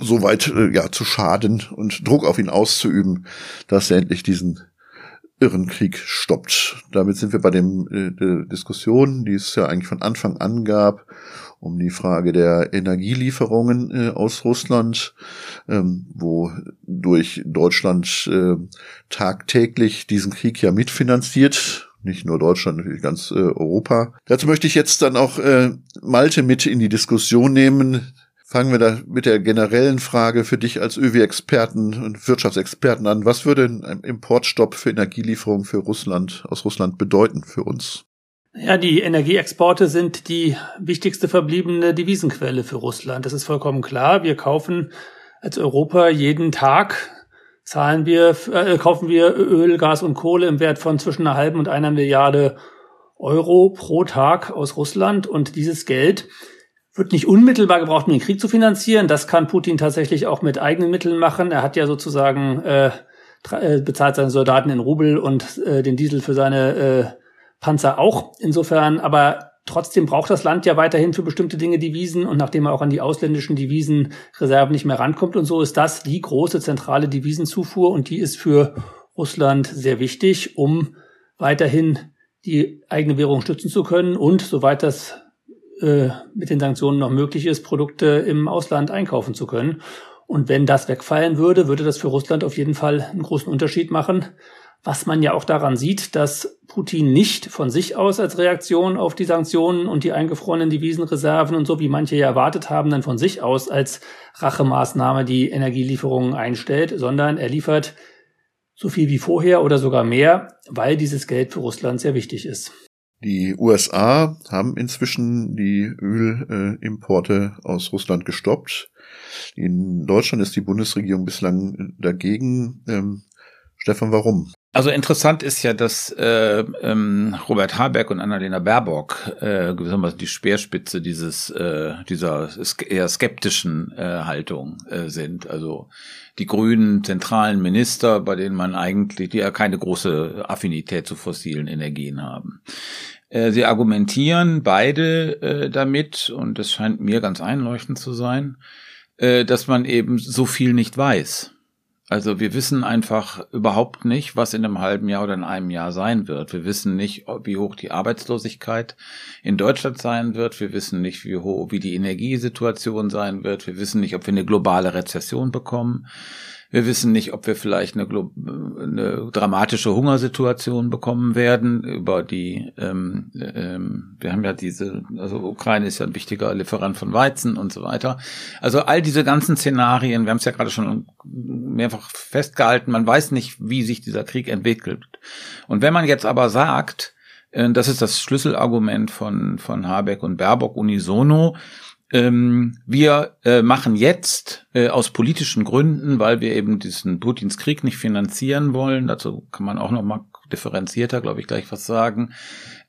so weit äh, ja zu schaden und Druck auf ihn auszuüben, dass er endlich diesen irren Krieg stoppt. Damit sind wir bei dem äh, Diskussion, die es ja eigentlich von Anfang an gab, um die Frage der Energielieferungen äh, aus Russland, ähm, wo durch Deutschland äh, tagtäglich diesen Krieg ja mitfinanziert. Nicht nur Deutschland, natürlich ganz äh, Europa. Dazu möchte ich jetzt dann auch äh, Malte mit in die Diskussion nehmen, Fangen wir da mit der generellen Frage für dich als ÖW-Experten und Wirtschaftsexperten an. Was würde ein Importstopp für Energielieferungen für Russland, aus Russland bedeuten für uns? Ja, die Energieexporte sind die wichtigste verbliebene Devisenquelle für Russland. Das ist vollkommen klar. Wir kaufen als Europa jeden Tag zahlen wir, äh, kaufen wir Öl, Gas und Kohle im Wert von zwischen einer halben und einer Milliarde Euro pro Tag aus Russland und dieses Geld wird nicht unmittelbar gebraucht, um den Krieg zu finanzieren. Das kann Putin tatsächlich auch mit eigenen Mitteln machen. Er hat ja sozusagen äh, äh, bezahlt seine Soldaten in Rubel und äh, den Diesel für seine äh, Panzer auch. Insofern, aber trotzdem braucht das Land ja weiterhin für bestimmte Dinge Devisen und nachdem er auch an die ausländischen Devisenreserven nicht mehr rankommt und so, ist das die große zentrale Devisenzufuhr und die ist für Russland sehr wichtig, um weiterhin die eigene Währung stützen zu können und soweit das äh, mit den Sanktionen noch möglich ist, Produkte im Ausland einkaufen zu können. Und wenn das wegfallen würde, würde das für Russland auf jeden Fall einen großen Unterschied machen. Was man ja auch daran sieht, dass Putin nicht von sich aus als Reaktion auf die Sanktionen und die eingefrorenen Devisenreserven und so, wie manche ja erwartet haben, dann von sich aus als Rachemaßnahme die Energielieferungen einstellt, sondern er liefert so viel wie vorher oder sogar mehr, weil dieses Geld für Russland sehr wichtig ist. Die USA haben inzwischen die Ölimporte aus Russland gestoppt. In Deutschland ist die Bundesregierung bislang dagegen. Ähm, Stefan, warum? Also interessant ist ja, dass äh, ähm, Robert Habeck und Annalena Baerbock äh, gewissermaßen die Speerspitze dieses äh, dieser eher skeptischen äh, Haltung äh, sind. Also die grünen zentralen Minister, bei denen man eigentlich, die ja keine große Affinität zu fossilen Energien haben. Äh, sie argumentieren beide äh, damit, und das scheint mir ganz einleuchtend zu sein, äh, dass man eben so viel nicht weiß. Also wir wissen einfach überhaupt nicht, was in einem halben Jahr oder in einem Jahr sein wird. Wir wissen nicht, wie hoch die Arbeitslosigkeit in Deutschland sein wird. Wir wissen nicht, wie hoch, wie die Energiesituation sein wird. Wir wissen nicht, ob wir eine globale Rezession bekommen. Wir wissen nicht, ob wir vielleicht eine, eine dramatische Hungersituation bekommen werden über die, ähm, ähm, wir haben ja diese, also Ukraine ist ja ein wichtiger Lieferant von Weizen und so weiter. Also all diese ganzen Szenarien, wir haben es ja gerade schon mehrfach festgehalten, man weiß nicht, wie sich dieser Krieg entwickelt. Und wenn man jetzt aber sagt, äh, das ist das Schlüsselargument von, von Habeck und Baerbock unisono, ähm, wir äh, machen jetzt äh, aus politischen Gründen, weil wir eben diesen Putins Krieg nicht finanzieren wollen, dazu kann man auch noch mal differenzierter, glaube ich, gleich was sagen.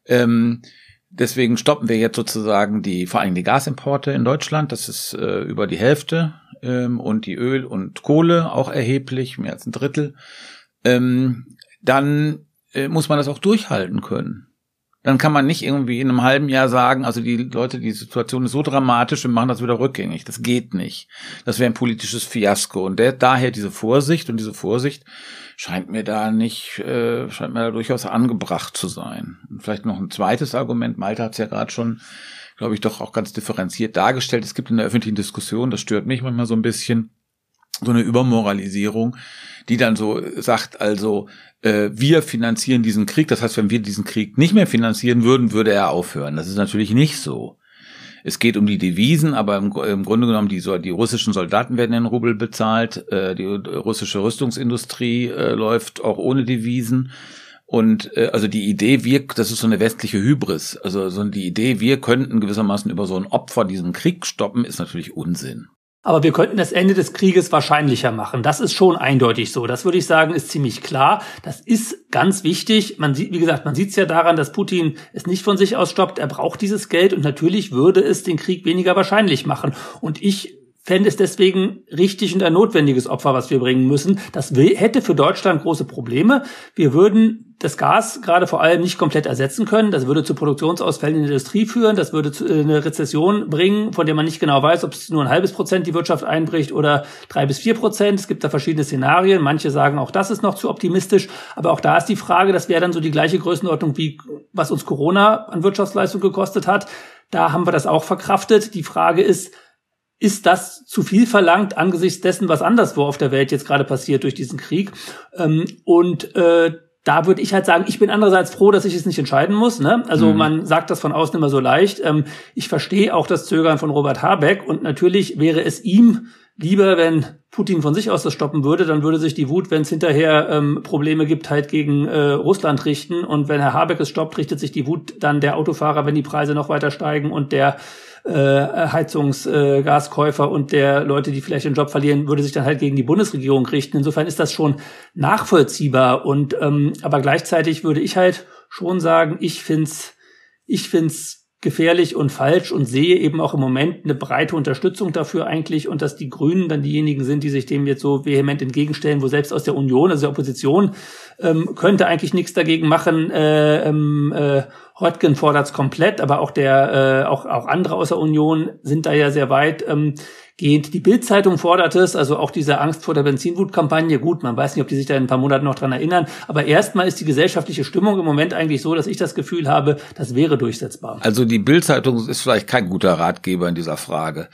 Ähm, deswegen stoppen wir jetzt sozusagen die, vor allem die Gasimporte in Deutschland, das ist äh, über die Hälfte, ähm, und die Öl und Kohle auch erheblich, mehr als ein Drittel. Ähm, dann äh, muss man das auch durchhalten können dann kann man nicht irgendwie in einem halben Jahr sagen, also die Leute, die Situation ist so dramatisch, wir machen das wieder rückgängig. Das geht nicht. Das wäre ein politisches Fiasko. Und der, daher diese Vorsicht und diese Vorsicht scheint mir da nicht, äh, scheint mir da durchaus angebracht zu sein. Und vielleicht noch ein zweites Argument. Malta hat es ja gerade schon, glaube ich, doch auch ganz differenziert dargestellt. Es gibt in der öffentlichen Diskussion, das stört mich manchmal so ein bisschen, so eine Übermoralisierung, die dann so sagt, also äh, wir finanzieren diesen Krieg. Das heißt, wenn wir diesen Krieg nicht mehr finanzieren würden, würde er aufhören. Das ist natürlich nicht so. Es geht um die Devisen, aber im, im Grunde genommen die, die, russischen Soldaten werden in Rubel bezahlt. Äh, die russische Rüstungsindustrie äh, läuft auch ohne Devisen. Und äh, also die Idee, wir, das ist so eine westliche Hybris. Also so die Idee, wir könnten gewissermaßen über so ein Opfer diesen Krieg stoppen, ist natürlich Unsinn. Aber wir könnten das Ende des Krieges wahrscheinlicher machen. Das ist schon eindeutig so. Das würde ich sagen, ist ziemlich klar. Das ist ganz wichtig. Man sieht, wie gesagt, man sieht es ja daran, dass Putin es nicht von sich aus stoppt. Er braucht dieses Geld und natürlich würde es den Krieg weniger wahrscheinlich machen. Und ich fände es deswegen richtig und ein notwendiges Opfer, was wir bringen müssen. Das hätte für Deutschland große Probleme. Wir würden das Gas gerade vor allem nicht komplett ersetzen können. Das würde zu Produktionsausfällen in der Industrie führen. Das würde zu äh, eine Rezession bringen, von der man nicht genau weiß, ob es nur ein halbes Prozent die Wirtschaft einbricht oder drei bis vier Prozent. Es gibt da verschiedene Szenarien. Manche sagen, auch das ist noch zu optimistisch. Aber auch da ist die Frage, das wäre dann so die gleiche Größenordnung wie was uns Corona an Wirtschaftsleistung gekostet hat. Da haben wir das auch verkraftet. Die Frage ist, ist das zu viel verlangt angesichts dessen, was anderswo auf der Welt jetzt gerade passiert durch diesen Krieg? Ähm, und äh, da würde ich halt sagen, ich bin andererseits froh, dass ich es nicht entscheiden muss. Ne? Also mhm. man sagt das von außen immer so leicht. Ähm, ich verstehe auch das Zögern von Robert Habeck und natürlich wäre es ihm lieber, wenn Putin von sich aus das stoppen würde, dann würde sich die Wut, wenn es hinterher ähm, Probleme gibt, halt gegen äh, Russland richten. Und wenn Herr Habeck es stoppt, richtet sich die Wut dann der Autofahrer, wenn die Preise noch weiter steigen und der äh, Heizungsgaskäufer äh, und der Leute, die vielleicht den Job verlieren, würde sich dann halt gegen die Bundesregierung richten. Insofern ist das schon nachvollziehbar. Und ähm, aber gleichzeitig würde ich halt schon sagen, ich find's, ich find's gefährlich und falsch und sehe eben auch im Moment eine breite Unterstützung dafür eigentlich und dass die Grünen dann diejenigen sind, die sich dem jetzt so vehement entgegenstellen, wo selbst aus der Union, also der Opposition, ähm, könnte eigentlich nichts dagegen machen. Äh, ähm, äh, Röttgen fordert es komplett, aber auch der, äh, auch, auch andere aus der Union sind da ja sehr weit. Ähm, gehend. Die Bildzeitung fordert es, also auch diese Angst vor der Benzinwutkampagne. Gut, man weiß nicht, ob die sich da in ein paar Monaten noch dran erinnern. Aber erstmal ist die gesellschaftliche Stimmung im Moment eigentlich so, dass ich das Gefühl habe, das wäre durchsetzbar. Also die Bildzeitung ist vielleicht kein guter Ratgeber in dieser Frage.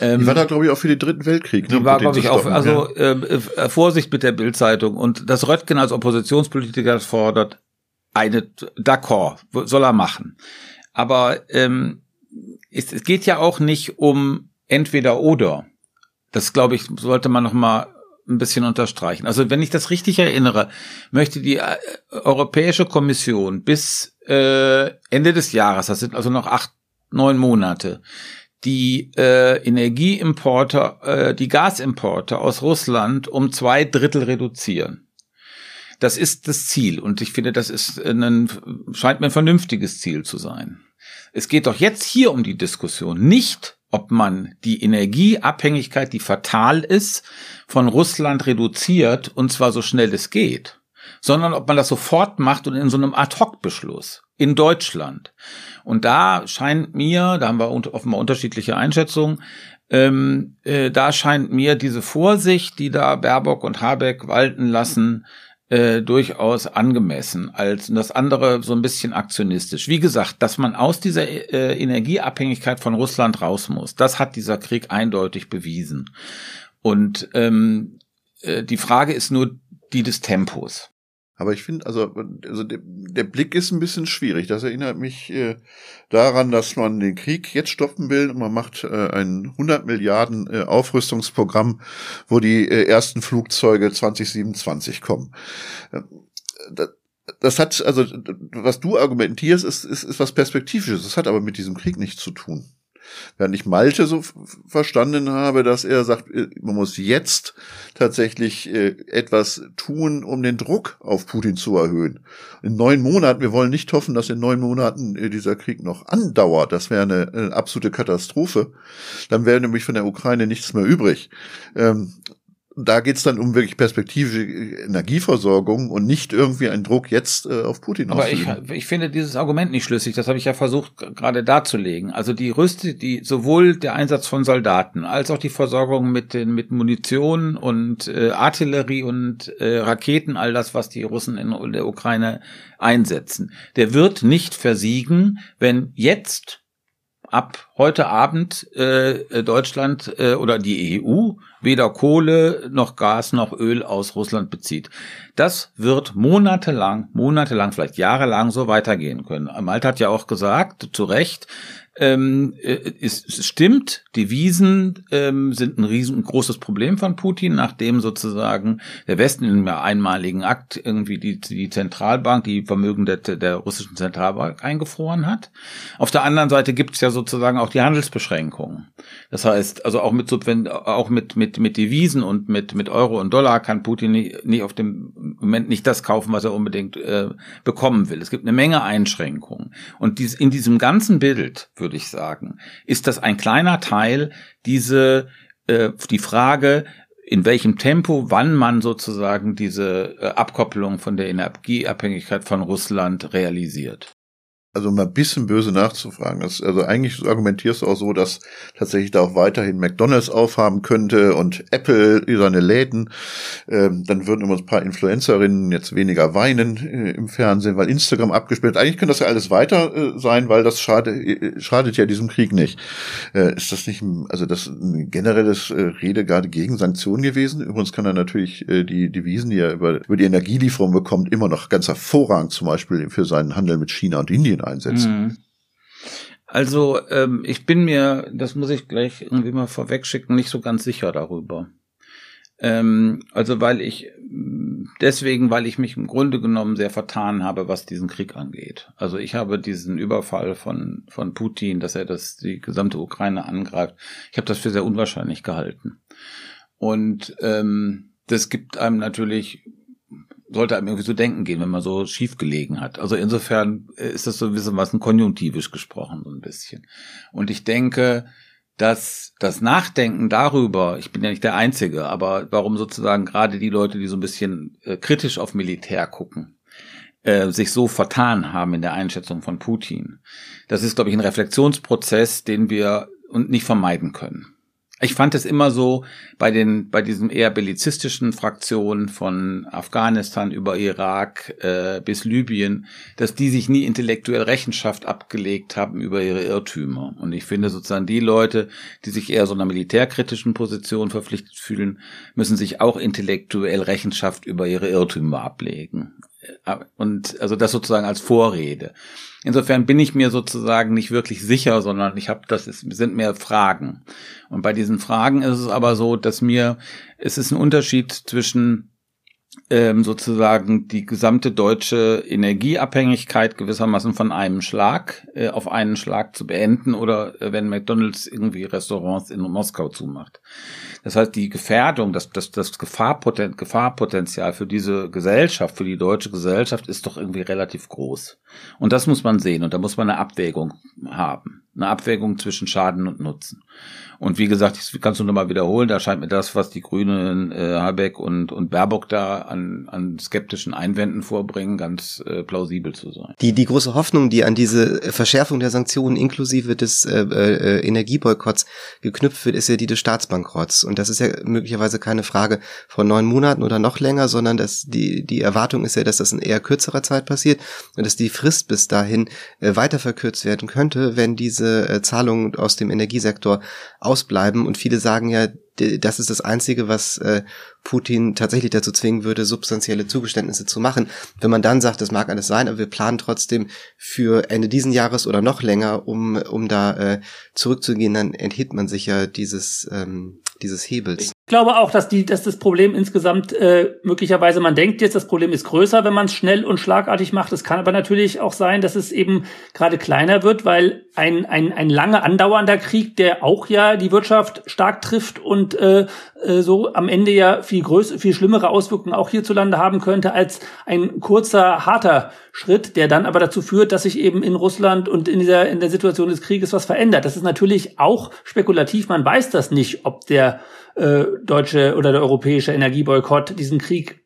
Ähm, die war da, glaube ich, auch für den Dritten Weltkrieg. Ne, die war, glaube ich, auch, also ja. äh, äh, Vorsicht mit der Bildzeitung. Und dass Röttgen als Oppositionspolitiker fordert, eine d'accord, soll er machen. Aber ähm, es, es geht ja auch nicht um entweder oder. Das glaube ich, sollte man noch mal ein bisschen unterstreichen. Also wenn ich das richtig erinnere, möchte die äh, Europäische Kommission bis äh, Ende des Jahres, das sind also noch acht, neun Monate, die äh, Energieimporte, äh, die Gasimporte aus Russland um zwei Drittel reduzieren. Das ist das Ziel und ich finde, das ist ein, scheint mir ein vernünftiges Ziel zu sein. Es geht doch jetzt hier um die Diskussion, nicht ob man die Energieabhängigkeit, die fatal ist, von Russland reduziert und zwar so schnell es geht, sondern ob man das sofort macht und in so einem Ad-Hoc-Beschluss in Deutschland. Und da scheint mir, da haben wir offenbar unterschiedliche Einschätzungen, ähm, äh, da scheint mir diese Vorsicht, die da Baerbock und Habeck walten lassen, äh, durchaus angemessen als das andere so ein bisschen aktionistisch. Wie gesagt, dass man aus dieser äh, Energieabhängigkeit von Russland raus muss, das hat dieser Krieg eindeutig bewiesen. Und ähm, äh, die Frage ist nur die des Tempos. Aber ich finde, also, also der, der, Blick ist ein bisschen schwierig. Das erinnert mich äh, daran, dass man den Krieg jetzt stoppen will und man macht äh, ein 100 Milliarden äh, Aufrüstungsprogramm, wo die äh, ersten Flugzeuge 2027 kommen. Äh, das, hat, also, was du argumentierst, ist, ist, ist was Perspektivisches. Das hat aber mit diesem Krieg nichts zu tun. Während ich Malte so verstanden habe, dass er sagt, äh, man muss jetzt tatsächlich äh, etwas tun, um den Druck auf Putin zu erhöhen. In neun Monaten, wir wollen nicht hoffen, dass in neun Monaten äh, dieser Krieg noch andauert. Das wäre eine, eine absolute Katastrophe. Dann wäre nämlich von der Ukraine nichts mehr übrig. Ähm, da geht's dann um wirklich perspektivische Energieversorgung und nicht irgendwie ein Druck jetzt äh, auf Putin Aber ich, ich finde dieses Argument nicht schlüssig. Das habe ich ja versucht gerade darzulegen. Also die Rüste, die sowohl der Einsatz von Soldaten als auch die Versorgung mit den mit Munition und äh, Artillerie und äh, Raketen, all das, was die Russen in der Ukraine einsetzen, der wird nicht versiegen, wenn jetzt ab heute Abend äh, Deutschland äh, oder die EU weder Kohle noch Gas noch Öl aus Russland bezieht. Das wird monatelang, monatelang, vielleicht jahrelang so weitergehen können. Malte hat ja auch gesagt, zu Recht, ähm, äh, es, es stimmt, Devisen ähm, sind ein riesengroßes Problem von Putin, nachdem sozusagen der Westen in einem einmaligen Akt irgendwie die, die Zentralbank, die Vermögen der, der russischen Zentralbank eingefroren hat. Auf der anderen Seite gibt es ja sozusagen auch die Handelsbeschränkungen. Das heißt, also auch mit auch mit, mit, mit Devisen und mit, mit Euro und Dollar kann Putin nicht, nicht auf dem Moment nicht das kaufen, was er unbedingt äh, bekommen will. Es gibt eine Menge Einschränkungen. Und dies, in diesem ganzen Bild würde ich sagen, ist das ein kleiner Teil, diese, äh, die Frage, in welchem Tempo, wann man sozusagen diese äh, Abkopplung von der Energieabhängigkeit von Russland realisiert also mal ein bisschen böse nachzufragen. Das, also eigentlich argumentierst du auch so, dass tatsächlich da auch weiterhin McDonalds aufhaben könnte und Apple seine Läden. Ähm, dann würden immer ein paar Influencerinnen jetzt weniger weinen äh, im Fernsehen, weil Instagram abgespielt. Eigentlich könnte das ja alles weiter äh, sein, weil das schade, äh, schadet ja diesem Krieg nicht. Äh, ist das nicht, also das ein generelles äh, Rede gerade gegen Sanktionen gewesen? Übrigens kann er natürlich äh, die Devisen, die er über, über die Energielieferung bekommt, immer noch ganz hervorragend zum Beispiel für seinen Handel mit China und Indien einsetzen. Mhm. Also ähm, ich bin mir, das muss ich gleich irgendwie mal vorwegschicken, nicht so ganz sicher darüber. Ähm, also weil ich deswegen, weil ich mich im Grunde genommen sehr vertan habe, was diesen Krieg angeht. Also ich habe diesen Überfall von von Putin, dass er das die gesamte Ukraine angreift, ich habe das für sehr unwahrscheinlich gehalten. Und ähm, das gibt einem natürlich sollte einem irgendwie so denken gehen, wenn man so schief gelegen hat. Also insofern äh, ist das so ein bisschen was konjunktivisch gesprochen, so ein bisschen. Und ich denke, dass das Nachdenken darüber, ich bin ja nicht der Einzige, aber warum sozusagen gerade die Leute, die so ein bisschen äh, kritisch auf Militär gucken, äh, sich so vertan haben in der Einschätzung von Putin. Das ist, glaube ich, ein Reflexionsprozess, den wir und nicht vermeiden können. Ich fand es immer so bei den bei diesen eher bellizistischen Fraktionen von Afghanistan über Irak äh, bis Libyen, dass die sich nie intellektuell Rechenschaft abgelegt haben über ihre Irrtümer. Und ich finde sozusagen die Leute, die sich eher so einer militärkritischen Position verpflichtet fühlen, müssen sich auch intellektuell Rechenschaft über ihre Irrtümer ablegen. Äh, und also das sozusagen als Vorrede. Insofern bin ich mir sozusagen nicht wirklich sicher, sondern ich habe das ist, sind mehr Fragen. Und bei diesen Fragen ist es aber so, dass mir es ist ein Unterschied zwischen ähm, sozusagen die gesamte deutsche Energieabhängigkeit gewissermaßen von einem Schlag äh, auf einen Schlag zu beenden oder äh, wenn McDonald's irgendwie Restaurants in Moskau zumacht. Das heißt, die Gefährdung, das, das, das Gefahrpoten Gefahrpotenzial für diese Gesellschaft, für die deutsche Gesellschaft ist doch irgendwie relativ groß. Und das muss man sehen und da muss man eine Abwägung haben. Eine Abwägung zwischen Schaden und Nutzen. Und wie gesagt, ich kannst du nochmal wiederholen, da scheint mir das, was die Grünen, äh, Habeck und, und Baerbock da an, an skeptischen Einwänden vorbringen, ganz äh, plausibel zu sein. Die, die große Hoffnung, die an diese Verschärfung der Sanktionen inklusive des äh, äh, Energieboykotts geknüpft wird, ist ja die des Staatsbankrotts. Und das ist ja möglicherweise keine Frage von neun Monaten oder noch länger, sondern dass die, die Erwartung ist ja, dass das in eher kürzerer Zeit passiert und dass die Frist bis dahin äh, weiter verkürzt werden könnte, wenn diese äh, Zahlungen aus dem Energiesektor ausbleiben. Und viele sagen ja, das ist das Einzige, was äh, Putin tatsächlich dazu zwingen würde, substanzielle Zugeständnisse zu machen. Wenn man dann sagt, das mag alles sein, aber wir planen trotzdem für Ende diesen Jahres oder noch länger, um, um da äh, zurückzugehen, dann enthält man sich ja dieses, ähm, dieses Hebels. Ich glaube auch, dass, die, dass das Problem insgesamt äh, möglicherweise, man denkt jetzt, das Problem ist größer, wenn man es schnell und schlagartig macht. Es kann aber natürlich auch sein, dass es eben gerade kleiner wird, weil ein, ein, ein lange andauernder Krieg, der auch ja die Wirtschaft stark trifft und äh, äh, so am Ende ja viel größer, viel schlimmere Auswirkungen auch hierzulande haben könnte als ein kurzer, harter Schritt, der dann aber dazu führt, dass sich eben in Russland und in dieser in der Situation des Krieges was verändert. Das ist natürlich auch spekulativ. Man weiß das nicht, ob der äh, deutsche oder der europäische Energieboykott diesen Krieg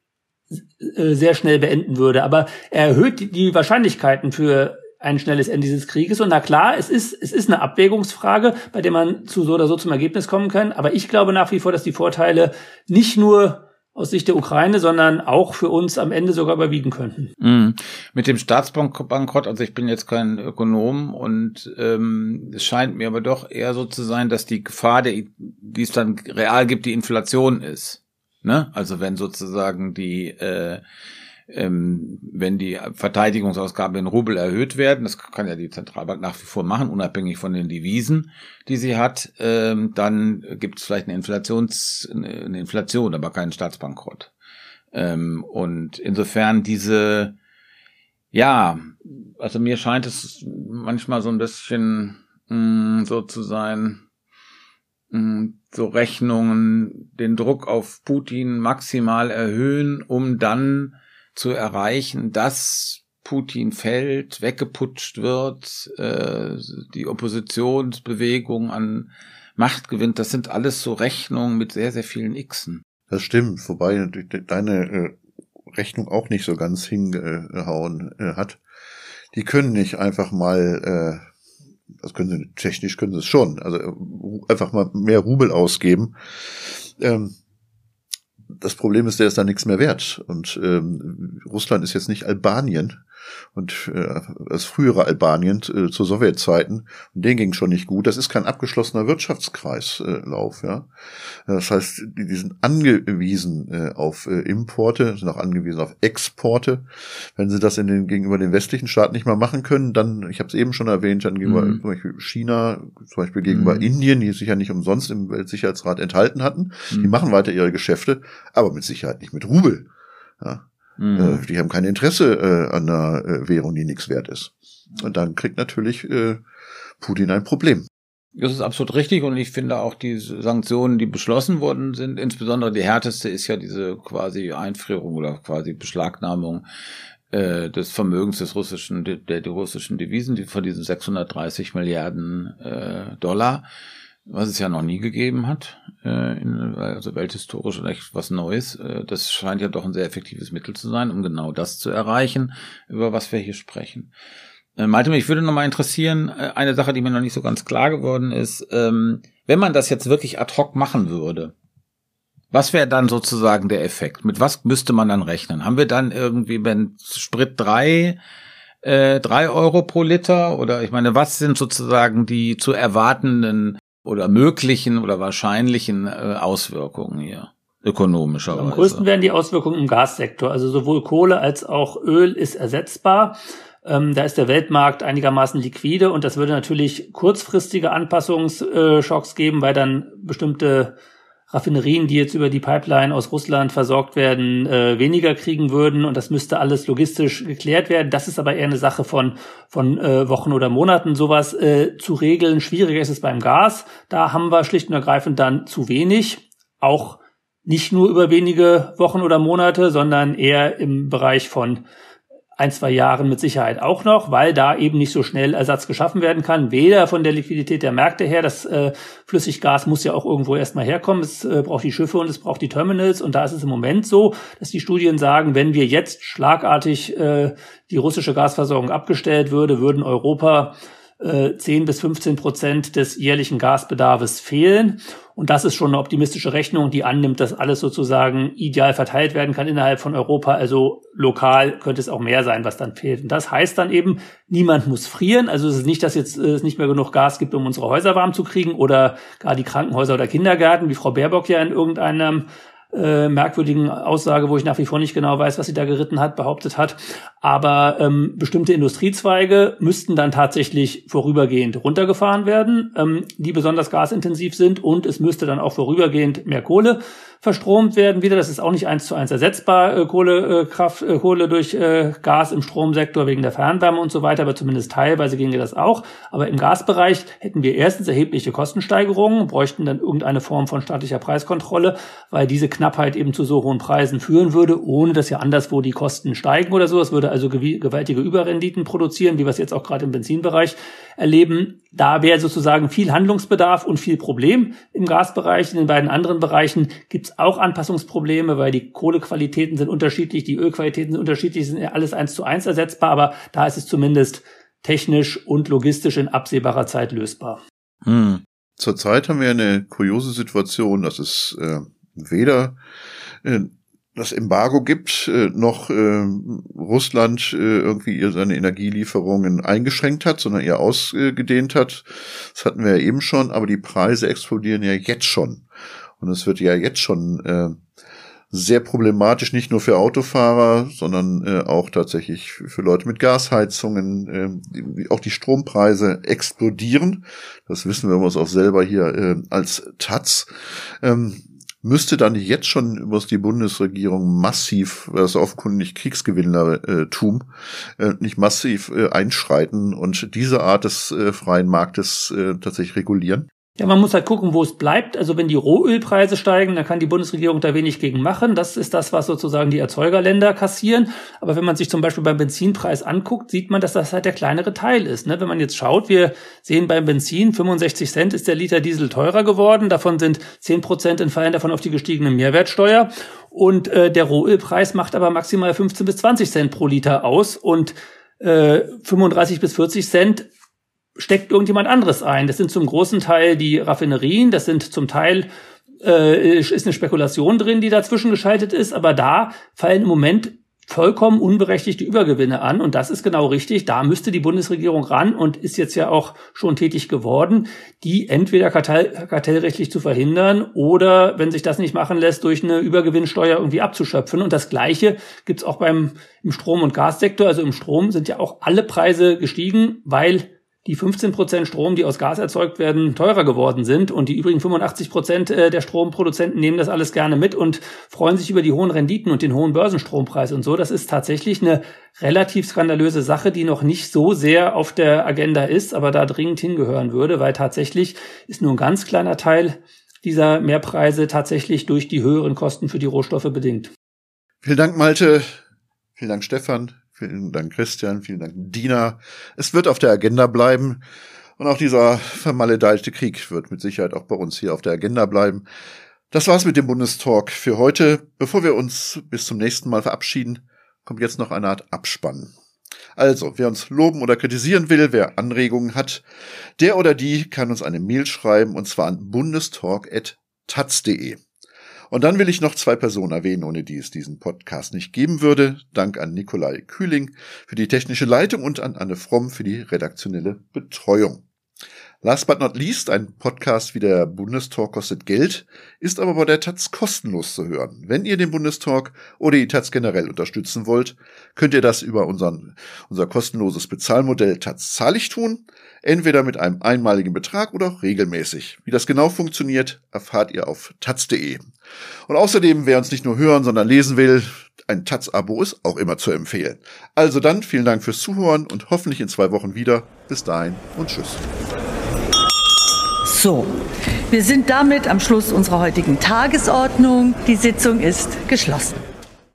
äh, sehr schnell beenden würde. Aber er erhöht die, Wahrscheinlichkeiten für ein schnelles Ende dieses Krieges. Und na klar, es ist, es ist eine Abwägungsfrage, bei der man zu so oder so zum Ergebnis kommen kann. Aber ich glaube nach wie vor, dass die Vorteile nicht nur aus Sicht der Ukraine, sondern auch für uns am Ende sogar überwiegen könnten. Mm. Mit dem Staatsbankrott, also ich bin jetzt kein Ökonom und ähm, es scheint mir aber doch eher so zu sein, dass die Gefahr, die es dann real gibt, die Inflation ist. Ne? Also wenn sozusagen die äh, ähm, wenn die Verteidigungsausgaben in Rubel erhöht werden, das kann ja die Zentralbank nach wie vor machen, unabhängig von den Devisen, die sie hat, ähm, dann gibt es vielleicht eine, Inflations, eine Inflation, aber keinen Staatsbankrott. Ähm, und insofern diese, ja, also mir scheint es manchmal so ein bisschen mh, mm, so zu sein, mh, mm, so Rechnungen den Druck auf Putin maximal erhöhen, um dann zu erreichen, dass Putin fällt, weggeputscht wird, äh, die Oppositionsbewegung an Macht gewinnt, das sind alles so Rechnungen mit sehr, sehr vielen Xen. Das stimmt, wobei deine äh, Rechnung auch nicht so ganz hingehauen äh, hat. Die können nicht einfach mal, äh, das können sie technisch können sie es schon, also äh, einfach mal mehr Rubel ausgeben. Ähm, das Problem ist, der ist da nichts mehr wert. Und ähm, Russland ist jetzt nicht Albanien und äh, das frühere Albanien äh, zu Sowjetzeiten. Und denen ging schon nicht gut. Das ist kein abgeschlossener Wirtschaftskreislauf. Äh, ja, das heißt, die, die sind angewiesen äh, auf äh, Importe, sind auch angewiesen auf Exporte. Wenn sie das in den gegenüber den westlichen Staaten nicht mal machen können, dann, ich habe es eben schon erwähnt, dann gegenüber mhm. zum Beispiel China, zum Beispiel gegenüber mhm. Indien, die sich ja nicht umsonst im Weltsicherheitsrat enthalten hatten, mhm. die machen weiter ihre Geschäfte, aber mit Sicherheit nicht mit Rubel. Ja, Mhm. Äh, die haben kein Interesse äh, an einer äh, Währung, die nichts wert ist. Und dann kriegt natürlich äh, Putin ein Problem. Das ist absolut richtig und ich finde auch die Sanktionen, die beschlossen worden sind, insbesondere die härteste ist ja diese quasi Einfrierung oder quasi Beschlagnahmung äh, des Vermögens des russischen, der, der russischen Devisen, die von diesen 630 Milliarden äh, Dollar was es ja noch nie gegeben hat, äh, in, also welthistorisch echt was Neues. Äh, das scheint ja doch ein sehr effektives Mittel zu sein, um genau das zu erreichen, über was wir hier sprechen. Äh, Malte, mich würde noch mal interessieren, äh, eine Sache, die mir noch nicht so ganz klar geworden ist, ähm, wenn man das jetzt wirklich ad hoc machen würde, was wäre dann sozusagen der Effekt? Mit was müsste man dann rechnen? Haben wir dann irgendwie, wenn Sprit drei, äh, drei Euro pro Liter? Oder ich meine, was sind sozusagen die zu erwartenden oder möglichen oder wahrscheinlichen äh, Auswirkungen hier? Ökonomischerweise. Am größten werden die Auswirkungen im Gassektor. Also sowohl Kohle als auch Öl ist ersetzbar. Ähm, da ist der Weltmarkt einigermaßen liquide und das würde natürlich kurzfristige Anpassungsschocks geben, weil dann bestimmte Raffinerien, die jetzt über die Pipeline aus Russland versorgt werden, äh, weniger kriegen würden und das müsste alles logistisch geklärt werden. Das ist aber eher eine Sache von, von äh, Wochen oder Monaten. Sowas äh, zu regeln, schwieriger ist es beim Gas. Da haben wir schlicht und ergreifend dann zu wenig. Auch nicht nur über wenige Wochen oder Monate, sondern eher im Bereich von ein, zwei Jahren mit Sicherheit auch noch, weil da eben nicht so schnell Ersatz geschaffen werden kann. Weder von der Liquidität der Märkte her, das äh, Flüssiggas muss ja auch irgendwo erstmal herkommen. Es äh, braucht die Schiffe und es braucht die Terminals. Und da ist es im Moment so, dass die Studien sagen, wenn wir jetzt schlagartig äh, die russische Gasversorgung abgestellt würde, würden Europa äh, 10 bis 15 Prozent des jährlichen Gasbedarfs fehlen. Und das ist schon eine optimistische Rechnung, die annimmt, dass alles sozusagen ideal verteilt werden kann innerhalb von Europa. Also lokal könnte es auch mehr sein, was dann fehlt. Und das heißt dann eben, niemand muss frieren. Also es ist nicht, dass jetzt äh, es nicht mehr genug Gas gibt, um unsere Häuser warm zu kriegen oder gar die Krankenhäuser oder Kindergärten, wie Frau Baerbock ja in irgendeinem äh, merkwürdigen Aussage, wo ich nach wie vor nicht genau weiß, was sie da geritten hat, behauptet hat. Aber ähm, bestimmte Industriezweige müssten dann tatsächlich vorübergehend runtergefahren werden, ähm, die besonders gasintensiv sind und es müsste dann auch vorübergehend mehr Kohle verstromt werden wieder. Das ist auch nicht eins zu eins ersetzbar, äh, Kohlekraft, äh, Kohle durch äh, Gas im Stromsektor wegen der Fernwärme und so weiter, aber zumindest teilweise ginge das auch. Aber im Gasbereich hätten wir erstens erhebliche Kostensteigerungen, bräuchten dann irgendeine Form von staatlicher Preiskontrolle, weil diese Knappheit eben zu so hohen Preisen führen würde, ohne dass ja anderswo die Kosten steigen oder so. Es würde also gewaltige Überrenditen produzieren, wie wir es jetzt auch gerade im Benzinbereich erleben. Da wäre sozusagen viel Handlungsbedarf und viel Problem im Gasbereich. In den beiden anderen Bereichen gibt es auch Anpassungsprobleme, weil die Kohlequalitäten sind unterschiedlich, die Ölqualitäten sind unterschiedlich, sind ja alles eins zu eins ersetzbar, aber da ist es zumindest technisch und logistisch in absehbarer Zeit lösbar. Hm. Zurzeit haben wir eine kuriose Situation, dass es äh, weder äh, das Embargo gibt, äh, noch äh, Russland äh, irgendwie seine Energielieferungen eingeschränkt hat, sondern eher ausgedehnt hat. Das hatten wir ja eben schon, aber die Preise explodieren ja jetzt schon. Und es wird ja jetzt schon äh, sehr problematisch, nicht nur für Autofahrer, sondern äh, auch tatsächlich für Leute mit Gasheizungen. Äh, auch die Strompreise explodieren. Das wissen wir uns auch selber hier äh, als Taz. Ähm, müsste dann jetzt schon was die Bundesregierung massiv, das offenkundig Kriegsgewinnlertum, äh, nicht massiv äh, einschreiten und diese Art des äh, freien Marktes äh, tatsächlich regulieren? Ja, man muss halt gucken, wo es bleibt. Also wenn die Rohölpreise steigen, dann kann die Bundesregierung da wenig gegen machen. Das ist das, was sozusagen die Erzeugerländer kassieren. Aber wenn man sich zum Beispiel beim Benzinpreis anguckt, sieht man, dass das halt der kleinere Teil ist. Ne? Wenn man jetzt schaut, wir sehen beim Benzin 65 Cent ist der Liter Diesel teurer geworden. Davon sind 10 Prozent entfallen davon auf die gestiegene Mehrwertsteuer. Und äh, der Rohölpreis macht aber maximal 15 bis 20 Cent pro Liter aus. Und äh, 35 bis 40 Cent steckt irgendjemand anderes ein. Das sind zum großen Teil die Raffinerien, das sind zum Teil äh, ist eine Spekulation drin, die dazwischen geschaltet ist, aber da fallen im Moment vollkommen unberechtigte Übergewinne an und das ist genau richtig. Da müsste die Bundesregierung ran und ist jetzt ja auch schon tätig geworden, die entweder kartell, kartellrechtlich zu verhindern oder, wenn sich das nicht machen lässt, durch eine Übergewinnsteuer irgendwie abzuschöpfen. Und das Gleiche gibt's auch beim im Strom- und Gassektor. Also im Strom sind ja auch alle Preise gestiegen, weil die 15 Prozent Strom, die aus Gas erzeugt werden, teurer geworden sind und die übrigen 85 Prozent äh, der Stromproduzenten nehmen das alles gerne mit und freuen sich über die hohen Renditen und den hohen Börsenstrompreis und so. Das ist tatsächlich eine relativ skandalöse Sache, die noch nicht so sehr auf der Agenda ist, aber da dringend hingehören würde, weil tatsächlich ist nur ein ganz kleiner Teil dieser Mehrpreise tatsächlich durch die höheren Kosten für die Rohstoffe bedingt. Vielen Dank, Malte. Vielen Dank, Stefan. Vielen Dank, Christian. Vielen Dank, Dina. Es wird auf der Agenda bleiben. Und auch dieser vermaledeite Krieg wird mit Sicherheit auch bei uns hier auf der Agenda bleiben. Das war's mit dem Bundestalk für heute. Bevor wir uns bis zum nächsten Mal verabschieden, kommt jetzt noch eine Art Abspann. Also, wer uns loben oder kritisieren will, wer Anregungen hat, der oder die kann uns eine Mail schreiben und zwar an bundestalk.taz.de. Und dann will ich noch zwei Personen erwähnen, ohne die es diesen Podcast nicht geben würde. Dank an Nikolai Kühling für die technische Leitung und an Anne Fromm für die redaktionelle Betreuung. Last but not least, ein Podcast wie der Bundestalk kostet Geld, ist aber bei der Taz kostenlos zu hören. Wenn ihr den Bundestalk oder die Taz generell unterstützen wollt, könnt ihr das über unseren, unser kostenloses Bezahlmodell Taz zahlig tun, entweder mit einem einmaligen Betrag oder auch regelmäßig. Wie das genau funktioniert, erfahrt ihr auf taz.de. Und außerdem, wer uns nicht nur hören, sondern lesen will, ein Taz-Abo ist auch immer zu empfehlen. Also dann, vielen Dank fürs Zuhören und hoffentlich in zwei Wochen wieder. Bis dahin und tschüss. So, wir sind damit am Schluss unserer heutigen Tagesordnung. Die Sitzung ist geschlossen.